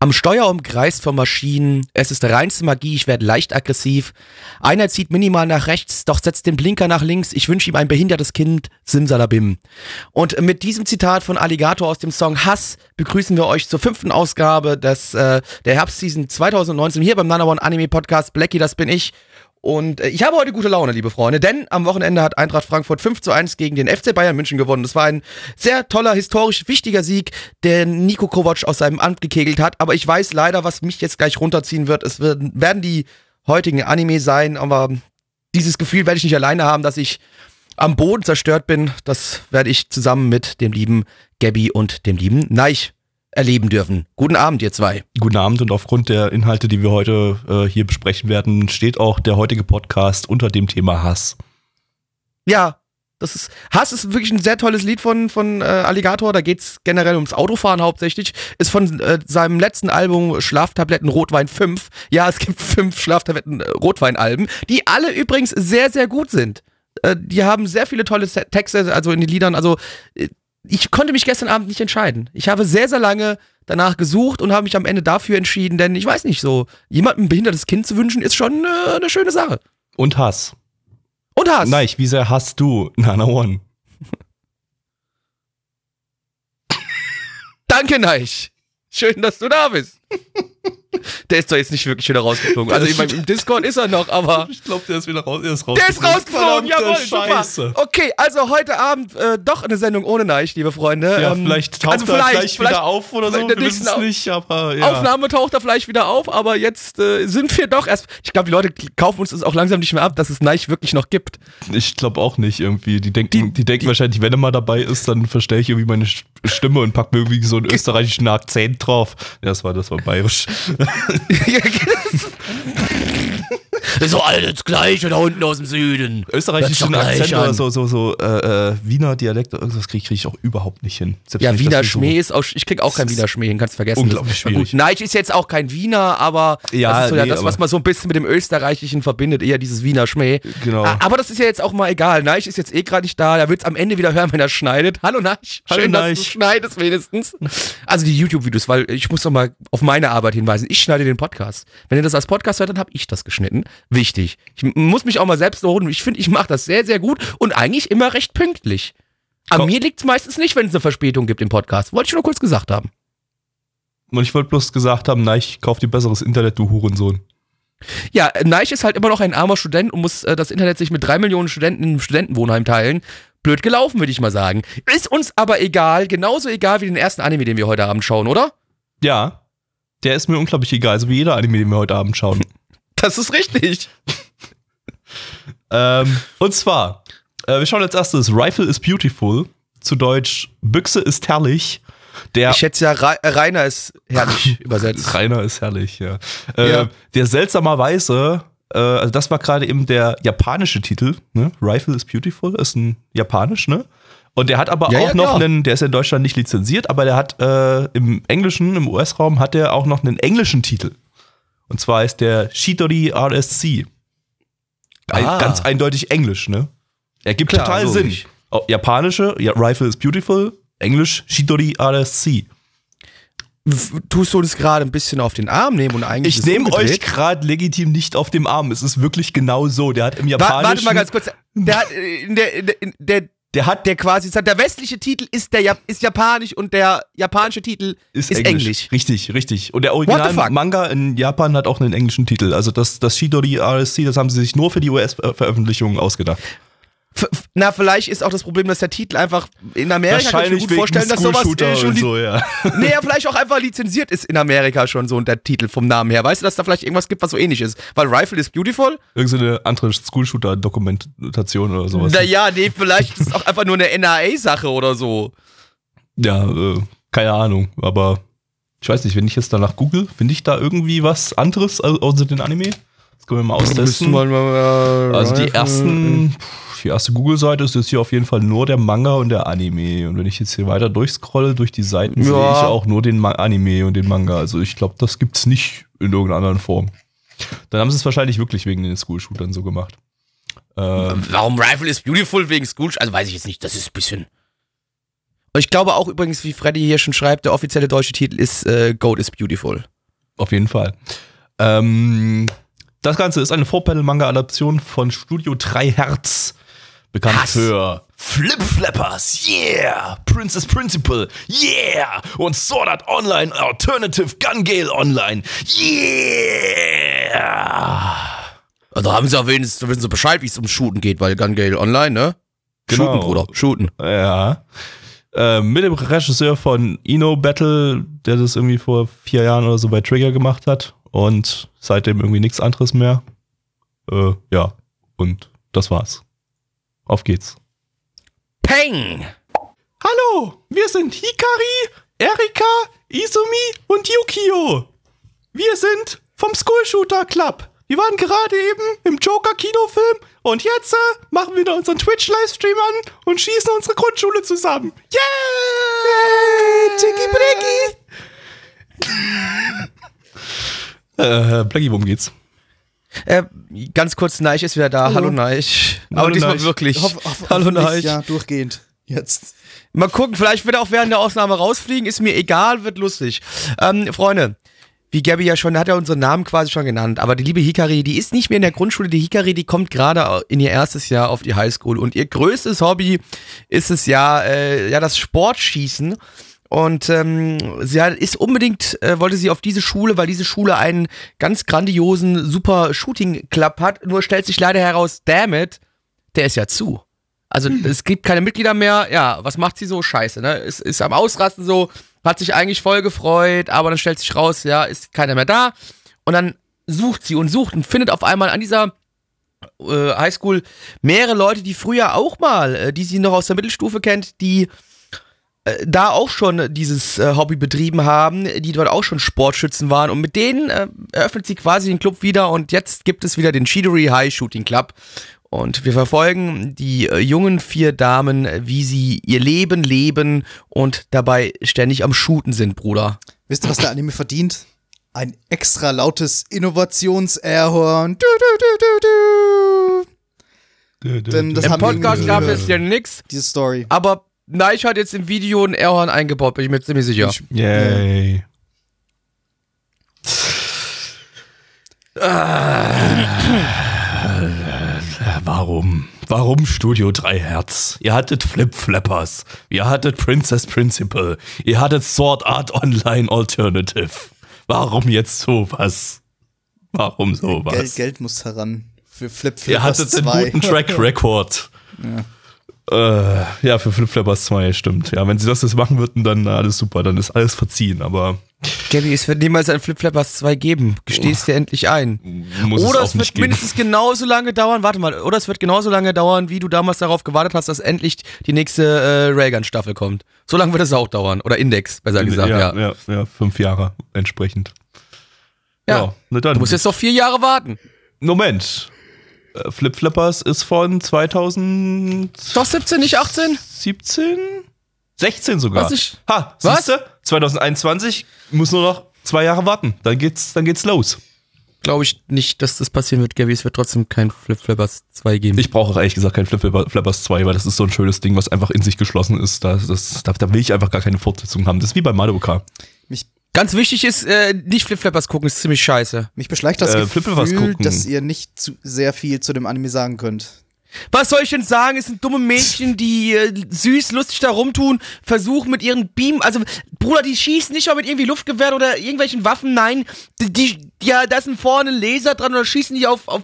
Am Steuer umkreist von Maschinen, es ist reinste Magie, ich werde leicht aggressiv. Einer zieht minimal nach rechts, doch setzt den Blinker nach links, ich wünsche ihm ein behindertes Kind, Simsalabim. Und mit diesem Zitat von Alligator aus dem Song Hass begrüßen wir euch zur fünften Ausgabe des, äh, der Herbstseason 2019 hier beim Nana One Anime Podcast. Blackie, das bin ich. Und äh, ich habe heute gute Laune, liebe Freunde, denn am Wochenende hat Eintracht Frankfurt 5 zu 1 gegen den FC Bayern München gewonnen. Das war ein sehr toller, historisch wichtiger Sieg, der Nico Kovac aus seinem Amt gekegelt hat. Aber ich weiß leider, was mich jetzt gleich runterziehen wird. Es werden, werden die heutigen Anime sein, aber dieses Gefühl werde ich nicht alleine haben, dass ich am Boden zerstört bin. Das werde ich zusammen mit dem lieben Gabby und dem lieben Neich erleben dürfen. Guten Abend, ihr zwei. Guten Abend und aufgrund der Inhalte, die wir heute äh, hier besprechen werden, steht auch der heutige Podcast unter dem Thema Hass. Ja, das ist Hass ist wirklich ein sehr tolles Lied von, von äh, Alligator. Da geht's generell ums Autofahren hauptsächlich. Ist von äh, seinem letzten Album Schlaftabletten Rotwein 5. Ja, es gibt fünf Schlaftabletten äh, Rotwein-Alben, die alle übrigens sehr, sehr gut sind. Äh, die haben sehr viele tolle Texte, also in den Liedern. Also äh, ich konnte mich gestern Abend nicht entscheiden. Ich habe sehr, sehr lange danach gesucht und habe mich am Ende dafür entschieden, denn ich weiß nicht so, jemandem ein behindertes Kind zu wünschen, ist schon äh, eine schöne Sache. Und Hass. Und Hass. Nein, wie sehr hasst du Nana One? Danke, Neich. Schön, dass du da bist. Der ist doch jetzt nicht wirklich wieder rausgeflogen. Also meine, im Discord ist er noch, aber Ich glaube, der ist wieder raus. Der ist der ist rausgeflogen. Jawohl, Scheiße. super. Okay, also heute Abend äh, doch eine Sendung ohne Neich, liebe Freunde. Ja, Ähm, vielleicht taucht also er vielleicht- gleich vielleicht wieder auf oder so. Wir wissen es nicht, aber ja. Aufnahme taucht er vielleicht wieder auf, aber jetzt äh, sind wir doch erst. Ich glaube, die Leute kaufen uns das auch langsam nicht mehr ab, dass es Neich wirklich noch gibt. Ich glaube auch nicht irgendwie. Die denken, Die- die, denken wahrscheinlich, wenn er mal dabei ist, dann verstelle ich irgendwie meine Stimme und pack mir irgendwie so einen österreichischen Akzent drauf. Ja, das war, das war bayerisch. so alles Gleiche da unten aus dem Süden. Österreichischen doch gleich Akzent oder so, so, so äh, äh, Wiener Dialekt, irgendwas kriege krieg ich auch überhaupt nicht hin. Selbst Ja, ich Wiener so- Schmäh ist auch, ich krieg auch kein Wiener Schmäh hin, kannst vergessen. unglaublich schwierig. Gut, Neich ist jetzt auch kein Wiener, aber Ja, das ist so ja nee, das, was man so ein bisschen mit dem Österreichischen verbindet, eher dieses Wiener Schmäh. Genau. Aber das ist ja jetzt auch mal egal. Neich ist jetzt eh gerade nicht da, der wird's am Ende wieder hören, wenn er schneidet. Hallo Neich, Hallo, schön, dass du schneidest wenigstens. Also die YouTube-Videos, weil ich muss noch mal auf meine Arbeit hinweisen. Ich schneide den Podcast. Wenn ihr das als Podcast hört, dann habe ich das geschnitten. Wichtig. Ich muss mich auch mal selbst loben. Ich finde, ich mache das sehr, sehr gut und eigentlich immer recht pünktlich. An mir liegt's meistens nicht, wenn es eine Verspätung gibt im Podcast. Wollte ich nur kurz gesagt haben. Und ich wollte bloß gesagt haben, nein, ich kauf dir besseres Internet, du Hurensohn. Ja, Neich ist halt immer noch ein armer Student und muss äh, das Internet sich mit drei Millionen Studenten im Studentenwohnheim teilen. Blöd gelaufen, würde ich mal sagen. Ist uns aber egal, genauso egal wie den ersten Anime, den wir heute Abend schauen, oder? Ja, der ist mir unglaublich egal, so wie jeder Anime, den wir heute Abend schauen. Das ist richtig. ähm, und zwar, äh, wir schauen als erstes Rifle is Beautiful, zu Deutsch Büchse ist herrlich. Der Ich schätze ja, Ra- äh, Rainer ist herrlich übersetzt. Rainer ist herrlich, ja. Äh, Ja. Der seltsamerweise, äh, also das war gerade eben der japanische Titel, ne? Rifle is Beautiful, ist ein japanisch, ne? Und der hat aber Ja, auch ja, noch einen, der ist in Deutschland nicht lizenziert, aber der hat äh, im Englischen, im US-Raum, hat der auch noch einen englischen Titel. Und zwar ist der Shitori RSC. Ein, Ah. Ganz eindeutig Englisch, ne? Ergibt Klar, total. Sinn. Oh, Japanische, ja, Rifle is Beautiful, Englisch Shitori RSC. Tust du uns gerade ein bisschen auf den Arm nehmen und eigentlich. Ich nehme euch gerade legitim nicht auf dem Arm. Es ist wirklich genau so. Der hat im Japanischen. warte mal ganz kurz. Der, hat, äh, der, der, der, hat der quasi sagt, der westliche Titel ist, der, Jap- ist japanisch und der japanische Titel ist, Englisch. Richtig, richtig. Und der? Original-Manga in Japan hat auch einen englischen Titel. Also das, das Shidori RSC, das haben sie sich nur für die US-Veröffentlichung ausgedacht. Na, vielleicht ist auch das Problem, dass der Titel einfach in Amerika kann ich mir gut vorstellen, dass sowas äh, schon so, ja. Nee, ja, vielleicht auch einfach lizenziert ist in Amerika schon so und der Titel vom Namen her. Weißt du, dass da vielleicht irgendwas gibt, was so ähnlich ist? Weil Rifle is Beautiful? Irgendeine andere School-Shooter-Dokumentation oder sowas. Naja, nee, vielleicht ist es auch einfach nur eine NRA-Sache oder so. Ja, äh, Keine Ahnung, aber ich weiß nicht, wenn ich jetzt danach google, finde ich da irgendwie was anderes au- außer den Anime? Das können wir mal austesten. Also die ersten, pff, die erste Google-Seite ist jetzt hier auf jeden Fall nur der Manga und der Anime. Und wenn ich jetzt hier weiter durchscrolle durch die Seiten, sehe Ja. ich auch nur den Ma Anime und den Manga. Also ich glaube, das gibt's nicht in irgendeiner anderen Form. Dann haben sie es wahrscheinlich wirklich wegen den School-Shootern so gemacht. Ähm, Warum Rifle is Beautiful wegen School? Also weiß ich jetzt nicht, das ist ein bisschen. Ich glaube auch übrigens, wie Freddy hier schon schreibt, der offizielle deutsche Titel ist äh, Goat is Beautiful. Auf jeden Fall. Ähm, das Ganze ist eine Four-Panel-Manga-Adaption von Studio 3 Hertz. Bekannt Hass. für Flip Flappers, yeah! Princess Principal, yeah! Und Sword Art Online Alternative Gun Gale Online, yeah! Also haben sie auch wenigstens, wissen sie Bescheid, wie es um Shooten geht, weil Gun Gale Online, ne? Genau. Shooten, Bruder, shooten. Ja. Äh, mit dem Regisseur von Ino Battle, der das irgendwie vor vier Jahren oder so bei Trigger gemacht hat. Und seitdem irgendwie nichts anderes mehr. Äh, ja. Und das war's. Auf geht's. Peng! Hallo, wir sind Hikari, Erika, Izumi und Yukio. Wir sind vom School Shooter Club. Wir waren gerade eben im Joker Kinofilm und jetzt äh, machen wir da unseren Twitch Livestream an und schießen unsere Grundschule zusammen. Yay! Tiki Briki! äh, Blackie, worum geht's? Äh, ganz kurz, Neich ist wieder da. Hallo, Neich. Hallo, Aber diesmal Neich. wirklich. Hoff, hoff, Hallo, Neich. Ja, durchgehend. Jetzt. Mal gucken, vielleicht wird er auch während der Aufnahme rausfliegen. Ist mir egal, wird lustig. Ähm, Freunde, wie Gabby ja schon, hat er unseren Namen quasi schon genannt. Aber die liebe Hikari, die ist nicht mehr in der Grundschule. Die Hikari, die kommt gerade in ihr erstes Jahr auf die Highschool. Und ihr größtes Hobby ist es ja, äh, ja das Sportschießen. Und ähm, sie hat, ist unbedingt, äh, wollte sie auf diese Schule, weil diese Schule einen ganz grandiosen, super Shooting-Club hat. Nur stellt sich leider heraus, damn it, der ist ja zu. Also es gibt keine Mitglieder mehr. Ja, was macht sie so? Scheiße, ne? Ist, ist am Ausrasten so, hat sich eigentlich voll gefreut, aber dann stellt sich raus, ja, ist keiner mehr da. Und dann sucht sie und sucht und findet auf einmal an dieser äh, Highschool mehrere Leute, die früher auch mal, äh, die sie noch aus der Mittelstufe kennt, die da auch schon dieses äh, Hobby betrieben haben, die dort auch schon Sportschützen waren und mit denen äh, eröffnet sie quasi den Club wieder und jetzt gibt es wieder den Shidori High Shooting Club und wir verfolgen die äh, jungen vier Damen, äh, wie sie ihr Leben leben und dabei ständig am Shooten sind, Bruder. Wisst ihr, was der Anime verdient? Ein extra lautes Innovations-Airhorn. Du, du, du, du, du. Denn das Im Podcast gab es ja nix, Diese Story. aber Neich hat jetzt im Video ein Airhorn eingebaut, bin ich mir ziemlich sicher. Yay. Ah, Warum? Warum Studio 3 Hertz? Ihr hattet Flip Flappers. Ihr hattet Princess Principal. Ihr hattet Sword Art Online Alternative. Warum jetzt sowas? Warum sowas? Geld, Geld muss heran. Für Flip Ihr Flippers hattet einen 2. guten Track Record. Äh, ja, für Flip Flappers 2, stimmt. Ja, wenn sie das jetzt machen würden, dann alles super, dann ist alles verziehen, aber Gabby, es wird niemals ein Flip Flappers 2 geben. Gestehst dir endlich ein. muss Oder es es wird nicht geben. mindestens genauso lange dauern, warte mal, oder es wird genauso lange dauern, wie du damals darauf gewartet hast, dass endlich die nächste äh, Raygun-Staffel kommt. So lange wird es auch dauern. Oder Index, besser gesagt, ja. ja, ja, ja, fünf Jahre entsprechend. Ja. na dann. Du musst jetzt noch vier Jahre warten. Moment. Äh, Flip Flappers ist von 2017? Doch 17, nicht 18? 16 sogar. Was ich- ha, Was? siehste? 2021 muss nur noch zwei Jahre warten. Dann geht's, dann geht's los. Glaube ich nicht, dass das passieren wird, Gabby. Es wird trotzdem kein Flip Flappers 2 geben. Ich brauche auch ehrlich gesagt kein Flip Flappers 2, weil das ist so ein schönes Ding, was einfach in sich geschlossen ist. Da, das, da, da will ich einfach gar keine Fortsetzung haben. Das ist wie bei Mario Kart. Ganz wichtig ist, äh, nicht Flip Flappers gucken, ist ziemlich scheiße. mich beschleicht das Äh, Gefühl, gucken. dass ihr nicht zu sehr viel zu dem Anime sagen könnt. Was soll ich denn sagen? Es sind dumme Mädchen, die äh, süß, lustig da rumtun, versuchen mit ihren Beam, also Bruder, die schießen nicht mal mit irgendwie Luftgewehren oder irgendwelchen Waffen, nein, die, die ja, da ein vorne Laser dran oder schießen die auf, auf,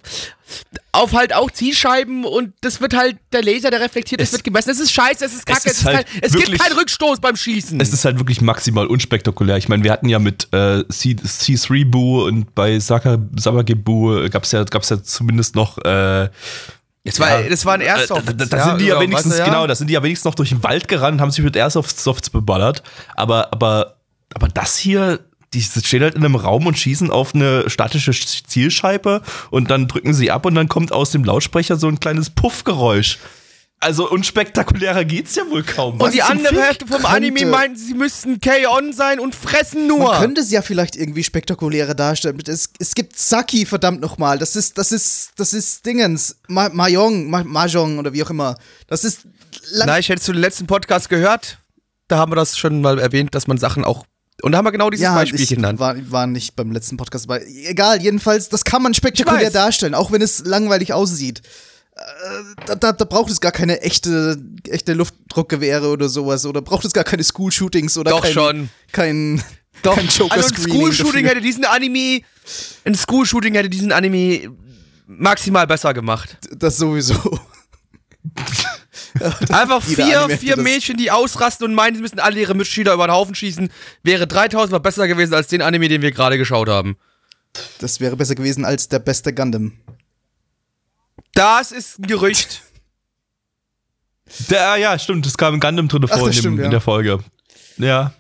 auf halt auch Zielscheiben und das wird halt, der Laser, der reflektiert, das Es- wird gemessen. Das ist scheiße, es ist kacke, es, ist ist halt kein, es gibt wirklich- keinen Rückstoß beim Schießen. Es ist halt wirklich maximal unspektakulär. Ich meine, wir hatten ja mit äh, C- C3-Bu und bei Saka, Sabagebu gab es ja, gab's ja zumindest noch äh, Das war, das war ein Airsoft. Da, da, da sind die ja wenigstens, weißt du, ja? genau, da sind die ja wenigstens noch durch den Wald gerannt, haben sich mit Airsoft-Softs beballert. Aber, aber, aber das hier, die stehen halt in einem Raum und schießen auf eine statische Zielscheibe und dann drücken sie ab und dann kommt aus dem Lautsprecher so ein kleines Puffgeräusch. Also unspektakulärer geht's ja wohl kaum. Und die andere Hälfte vom Anime meinten, sie müssten K-On sein und fressen nur. Man könnte sie ja vielleicht irgendwie spektakulärer darstellen. Es, es gibt Saki, verdammt nochmal. Das ist, das ist, das ist Dingens. Ma Mahjong, Ma Mahjong oder wie auch immer. Das ist. Na, ich hättest du den letzten Podcast gehört. Da haben wir das schon mal erwähnt, dass man Sachen auch und da haben wir genau dieses ja, Beispielchen dann. War, war nicht beim letzten Podcast, aber egal, jedenfalls, das kann man spektakulär darstellen, auch wenn es langweilig aussieht. Äh, da, da, da, braucht es gar keine echte, echte Luftdruckgewehre oder sowas. Oder braucht es gar keine School-Shootings oder Doch kein, schon. kein, Doch. kein Joker also ein School-Shooting hätte diesen Anime, ein School-Shooting hätte diesen Anime maximal besser gemacht. Das sowieso. Einfach vier, vier Mädchen, die ausrasten und meinen, sie müssen alle ihre Mitschüler über den Haufen schießen, wäre 3000 mal besser gewesen als den Anime, den wir gerade geschaut haben. Das wäre besser gewesen als der beste Gundam. Das ist ein Gerücht. Der, ja, stimmt, es kam ein Gundam drin vor in, stimmt, ja. in, der Folge. Ja.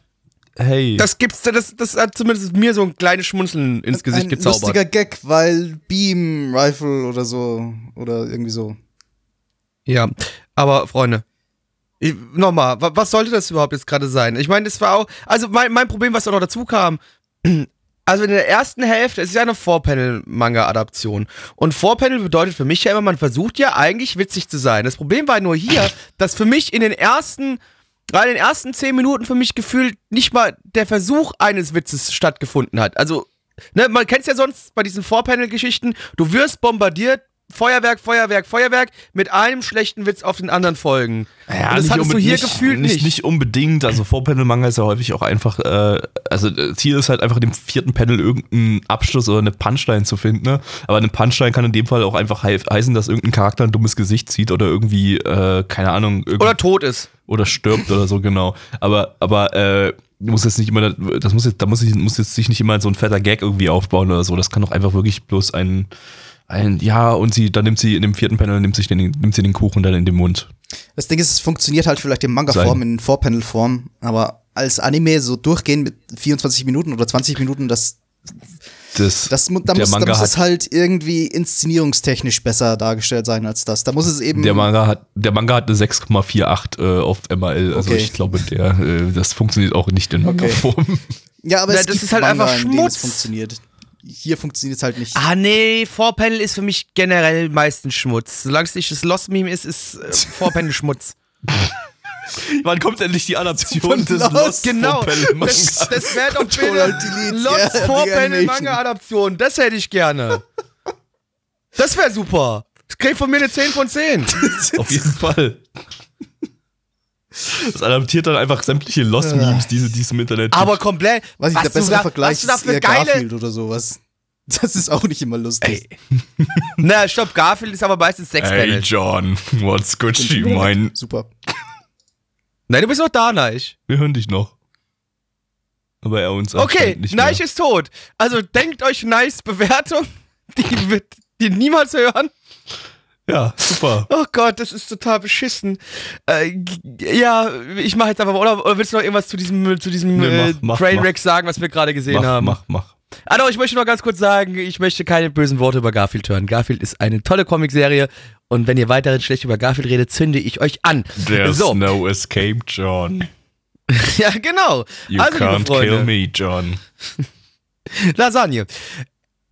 Hey. Das gibt's, das, das hat zumindest mir so ein kleines Schmunzeln ins Gesicht ein gezaubert. Lustiger Gag, weil Beam Rifle oder so oder irgendwie so. Ja, aber Freunde, nochmal, was sollte das überhaupt jetzt gerade sein? Ich meine, es war auch, also mein, mein Problem, was da noch dazu kam, also in der ersten Hälfte ist ja eine Vorpanel-Manga-Adaption. Und Vorpanel bedeutet für mich ja immer, man versucht ja eigentlich witzig zu sein. Das Problem war nur hier, dass für mich in den ersten, gerade in den ersten zehn Minuten für mich gefühlt nicht mal der Versuch eines Witzes stattgefunden hat. Also, ne, man kennt es ja sonst bei diesen Vorpanel-Geschichten, du wirst bombardiert Feuerwerk, Feuerwerk, Feuerwerk mit einem schlechten Witz auf den anderen Folgen. Ja, und das hattest du hier nicht, gefühlt nicht. Nicht, nicht unbedingt. Also Vorpanel-Manga ist ja häufig auch einfach, äh, also Ziel ist halt einfach dem vierten Panel irgendeinen Abschluss oder eine Punchline zu finden. Ne? Aber eine Punchline kann in dem Fall auch einfach heißen, dass irgendein Charakter ein dummes Gesicht zieht oder irgendwie, äh, keine Ahnung. Oder tot ist. Oder stirbt oder so, genau. Aber, aber, äh, muss jetzt nicht immer, das muss jetzt, da muss, ich, muss jetzt sich nicht immer so ein fetter Gag irgendwie aufbauen oder so. Das kann doch einfach wirklich bloß ein, ein, ja, und sie, dann nimmt sie in dem vierten Panel, nimmt, sich den, nimmt sie den Kuchen dann in den Mund. Das Ding ist, es funktioniert halt vielleicht in Manga-Form, in Vorpanel-Form, aber als Anime so durchgehen mit 24 Minuten oder 20 Minuten, das das, das, da, muss, da muss es halt irgendwie inszenierungstechnisch besser dargestellt sein als das. Da muss es eben. Der Manga hat, der Manga hat eine 6,48 äh, auf MRL. Also okay. ich glaube, der, äh, das funktioniert auch nicht in Manga-Form. Okay. Ja, aber ja, es das ist halt Manga, einfach Schmutz. funktioniert hier funktioniert es halt nicht. Ah, nee, Vorpanel ist für mich generell meistens Schmutz. Solange es nicht das Lost-Meme ist, ist äh, Vorpanel Schmutz. Wann kommt endlich die Adaption des Lost, Lost genau. Das, das wäre doch bitte Lost ja, Vorpanel Manga Adaption. Das hätte ich gerne. Das wäre super. Das kriegt von mir eine 10 von 10. Auf jeden Fall. Das adaptiert dann einfach sämtliche Lost-Memes, die, die es im Internet gibt. Aber komplett. Was ich, der bessere Vergleich ist eher geile Garfield oder sowas. Das ist auch nicht immer lustig. Ey. Na, stopp, Garfield ist aber meistens Sex Hey John, what's good you mine? Super. Nein, du bist noch da, Neich. Wir hören dich noch. Aber er uns Okay, nicht Neich ist tot. Also denkt euch nice Bewertung. Die wird die niemals hören. Ja, super. Oh Gott, das ist total beschissen. Äh, ja, ich mache jetzt einfach mal, oder, oder, willst du noch irgendwas zu diesem, zu diesem nee, mach, äh, Trainwreck sagen, was wir gerade gesehen mach, haben? Mach, mach. Ah doch, ich möchte noch ganz kurz sagen, ich möchte keine bösen Worte über Garfield hören. Garfield ist eine tolle Comicserie und wenn ihr weiterhin schlecht über Garfield redet, zünde ich euch an. There's so. no escape, John. ja, genau. You also, can't kill me, John. Lasagne.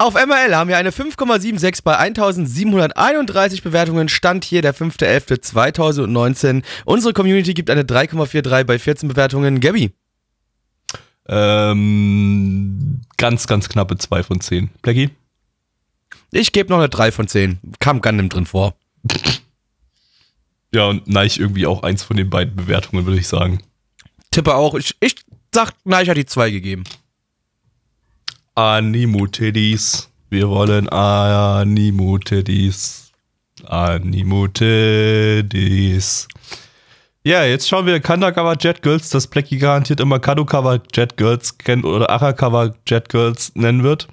Auf MRL haben wir eine 5,76 bei 1731 Bewertungen. Stand hier der 5.11.2019. Unsere Community gibt eine 3,43 bei 14 Bewertungen. Gabby? Ähm, ganz, ganz knappe 2 von 10. Blackie? Ich gebe noch eine 3 von 10. Kam Gundam drin vor. Ja, und Neich irgendwie auch eins von den beiden Bewertungen, würde ich sagen. Tippe auch. Ich, ich sag, Neich hat die 2 gegeben. Animo-Teddies. Wir wollen Animo-Teddies. Animo-Teddies. Ja, jetzt schauen wir Kandakawa Jet Girls, das Blackie garantiert immer Kadokawa Jet Girls kennt oder Arakawa Jet Girls nennen wird.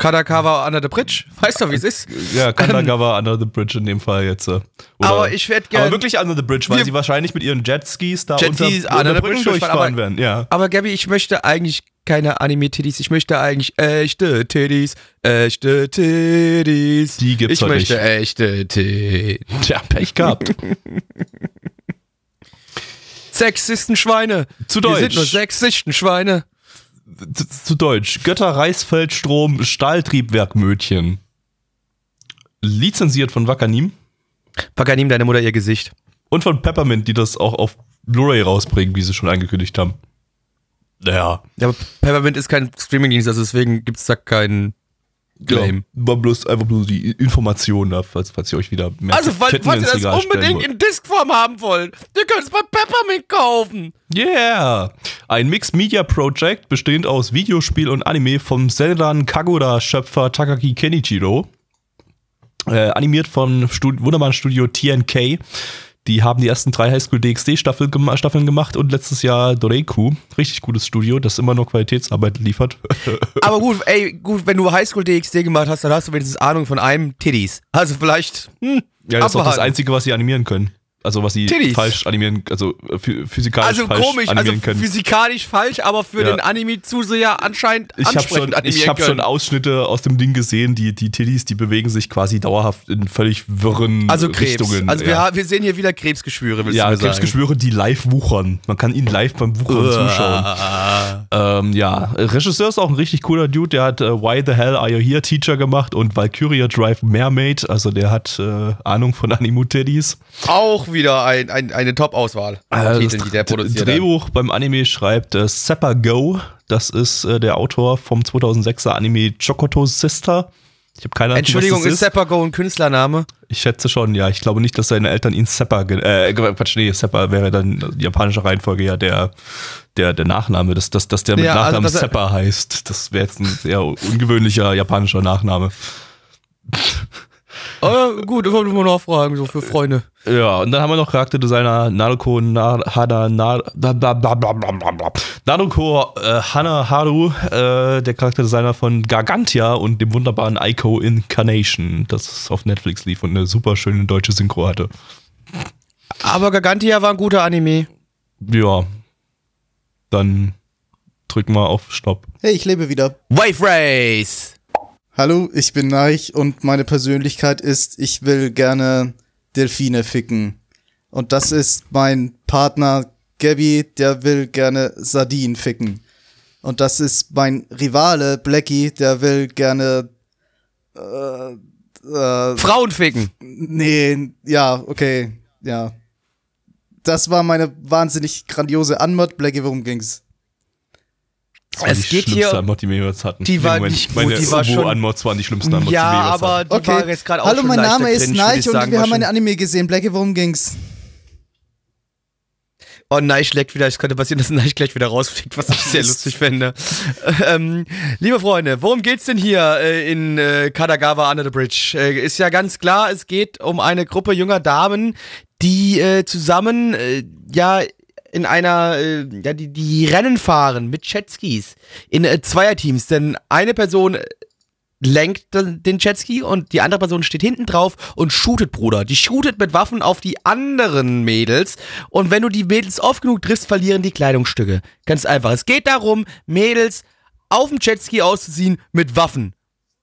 Kadakawa Under the Bridge. Weißt du, wie es ist? Ja, Kadakawa Under the Bridge in dem Fall jetzt. Oder, aber ich werde gerne. Aber wirklich Under the Bridge, weil sie wahrscheinlich mit ihren Jetskis da Jetskis unter, unter the Bridge durchfahren aber, werden. Ja. Aber Gabby, ich möchte eigentlich keine Anime-Titties. Ich möchte eigentlich echte Titties. Echte Titties. Die gibt's Ich möchte nicht. echte Titties. Tja, Pech gehabt. Sexisten Schweine. Zu Deutsch. Wir sind nur Sexisten Schweine zu, zu Deutsch. Götter Reisfeldstrom Stahltriebwerkmödchen. Lizenziert von Wakanim. Wakanim, deine Mutter, ihr Gesicht. Und von Peppermint, die das auch auf Blu-ray rausbringen, wie sie schon angekündigt haben. Naja. Ja, aber Peppermint ist kein Streamingdienst, also deswegen gibt es da keinen Claim. Ja, war bloß einfach bloß die Information da, falls, falls ihr euch wieder mehr Also, falls, falls ihr das unbedingt in Diskform haben wollt, ihr könnt es bei Peppermint kaufen. Yeah! Ein Mixed Media Project bestehend aus Videospiel und Anime vom Senran Kagura-Schöpfer Takaki Kenichiro. Äh, animiert von Stud wunderbaren Studio TNK. Die haben die ersten drei Highschool DxD Staffeln gemacht und letztes Jahr Doreiku. Richtig gutes Studio, das immer nur Qualitätsarbeit liefert. Aber gut, ey, gut, wenn du Highschool DxD gemacht hast, dann hast du wenigstens Ahnung von einem Titties. Also vielleicht. Hm, ja, das ist auch das Einzige, was sie animieren können. Also was sie Titties. falsch animieren, also physikalisch also falsch komisch, animieren also können. physikalisch falsch, aber für ja. den Anime-Zuseher anscheinend ich hab schon, Ich habe schon Ausschnitte aus dem Ding gesehen, die, die Titties, die bewegen sich quasi dauerhaft in völlig wirren also Krebs. Richtungen. Also ja. wir, wir sehen hier wieder Krebsgeschwüre, Ja, Krebsgeschwüre, die live wuchern. Man kann ihnen live beim Wuchern uh. zuschauen. Ähm, ja, Regisseur ist auch ein richtig cooler Dude, der hat äh, Why the Hell Are You Here Teacher gemacht und Valkyria Drive Mermaid, also der hat äh, Ahnung von Animu-Teddies. Auch wieder ein, ein, eine Top-Auswahl äh, Titeln, die der produziert Drehbuch hat. beim Anime schreibt äh, Seppa Go. Das ist äh, der Autor vom 2006er Anime Chokoto Sister. Ich habe keine Ahnung, Entschuldigung, ist, ist Seppa Go ein Künstlername? Ich schätze schon, ja. Ich glaube nicht, dass seine Eltern ihn Seppa, äh, Quatsch, nee, Seppa wäre dann japanische Reihenfolge ja der, der, der Nachname, dass, dass, dass der mit ja, also Nachnamen also, Seppa heißt. Das wäre jetzt ein sehr ungewöhnlicher japanischer Nachname. Oh, gut, das wollte ich mal nachfragen, so für Freunde. Ja, und dann haben wir noch Charakterdesigner Naruko Hada Naruko äh, Hanaharu, äh, der Charakterdesigner von Gargantia und dem wunderbaren Ico Incarnation, das auf Netflix lief und eine super schöne deutsche Synchro hatte. Aber Gargantia war ein guter Anime. Ja. Dann drücken wir auf Stopp. Hey, ich lebe wieder. Wave Race! Hallo, ich bin Neich und meine Persönlichkeit ist, ich will gerne Delfine ficken. Und das ist mein Partner Gabby, der will gerne Sardinen ficken. Und das ist mein Rivale Blackie, der will gerne äh, äh, Frauen ficken. Nee, ja, okay, ja. Das war meine wahnsinnig grandiose Anmod. Blackie, worum ging's? Das es die geht hier. Anmod, die wir jetzt hatten. Die war Moment, nicht gut, meine die war schon. Anmods waren die schlimmsten Anmods, ja, die wir aber hatten. die okay. war jetzt gerade auch Hallo, mein Name ist Neich und wir haben ein Anime gesehen. Blackie, worum ging's? Oh, Neich leckt wieder. Es könnte passieren, dass Neich gleich wieder rausfliegt, was ich sehr lustig fände. Ähm, liebe Freunde, worum geht's denn hier äh, in äh, Kadagawa Under the Bridge? Äh, ist ja ganz klar, es geht um eine Gruppe junger Damen, die äh, zusammen äh, ja in einer, äh, ja, die, die Rennen fahren mit Jetskis in Zweierteams, denn eine Person lenkt den Jetski und die andere Person steht hinten drauf und shootet, Bruder. Die shootet mit Waffen auf die anderen Mädels und wenn du die Mädels oft genug triffst, verlieren die Kleidungsstücke. Ganz einfach. Es geht darum, Mädels auf dem Jetski auszuziehen mit Waffen.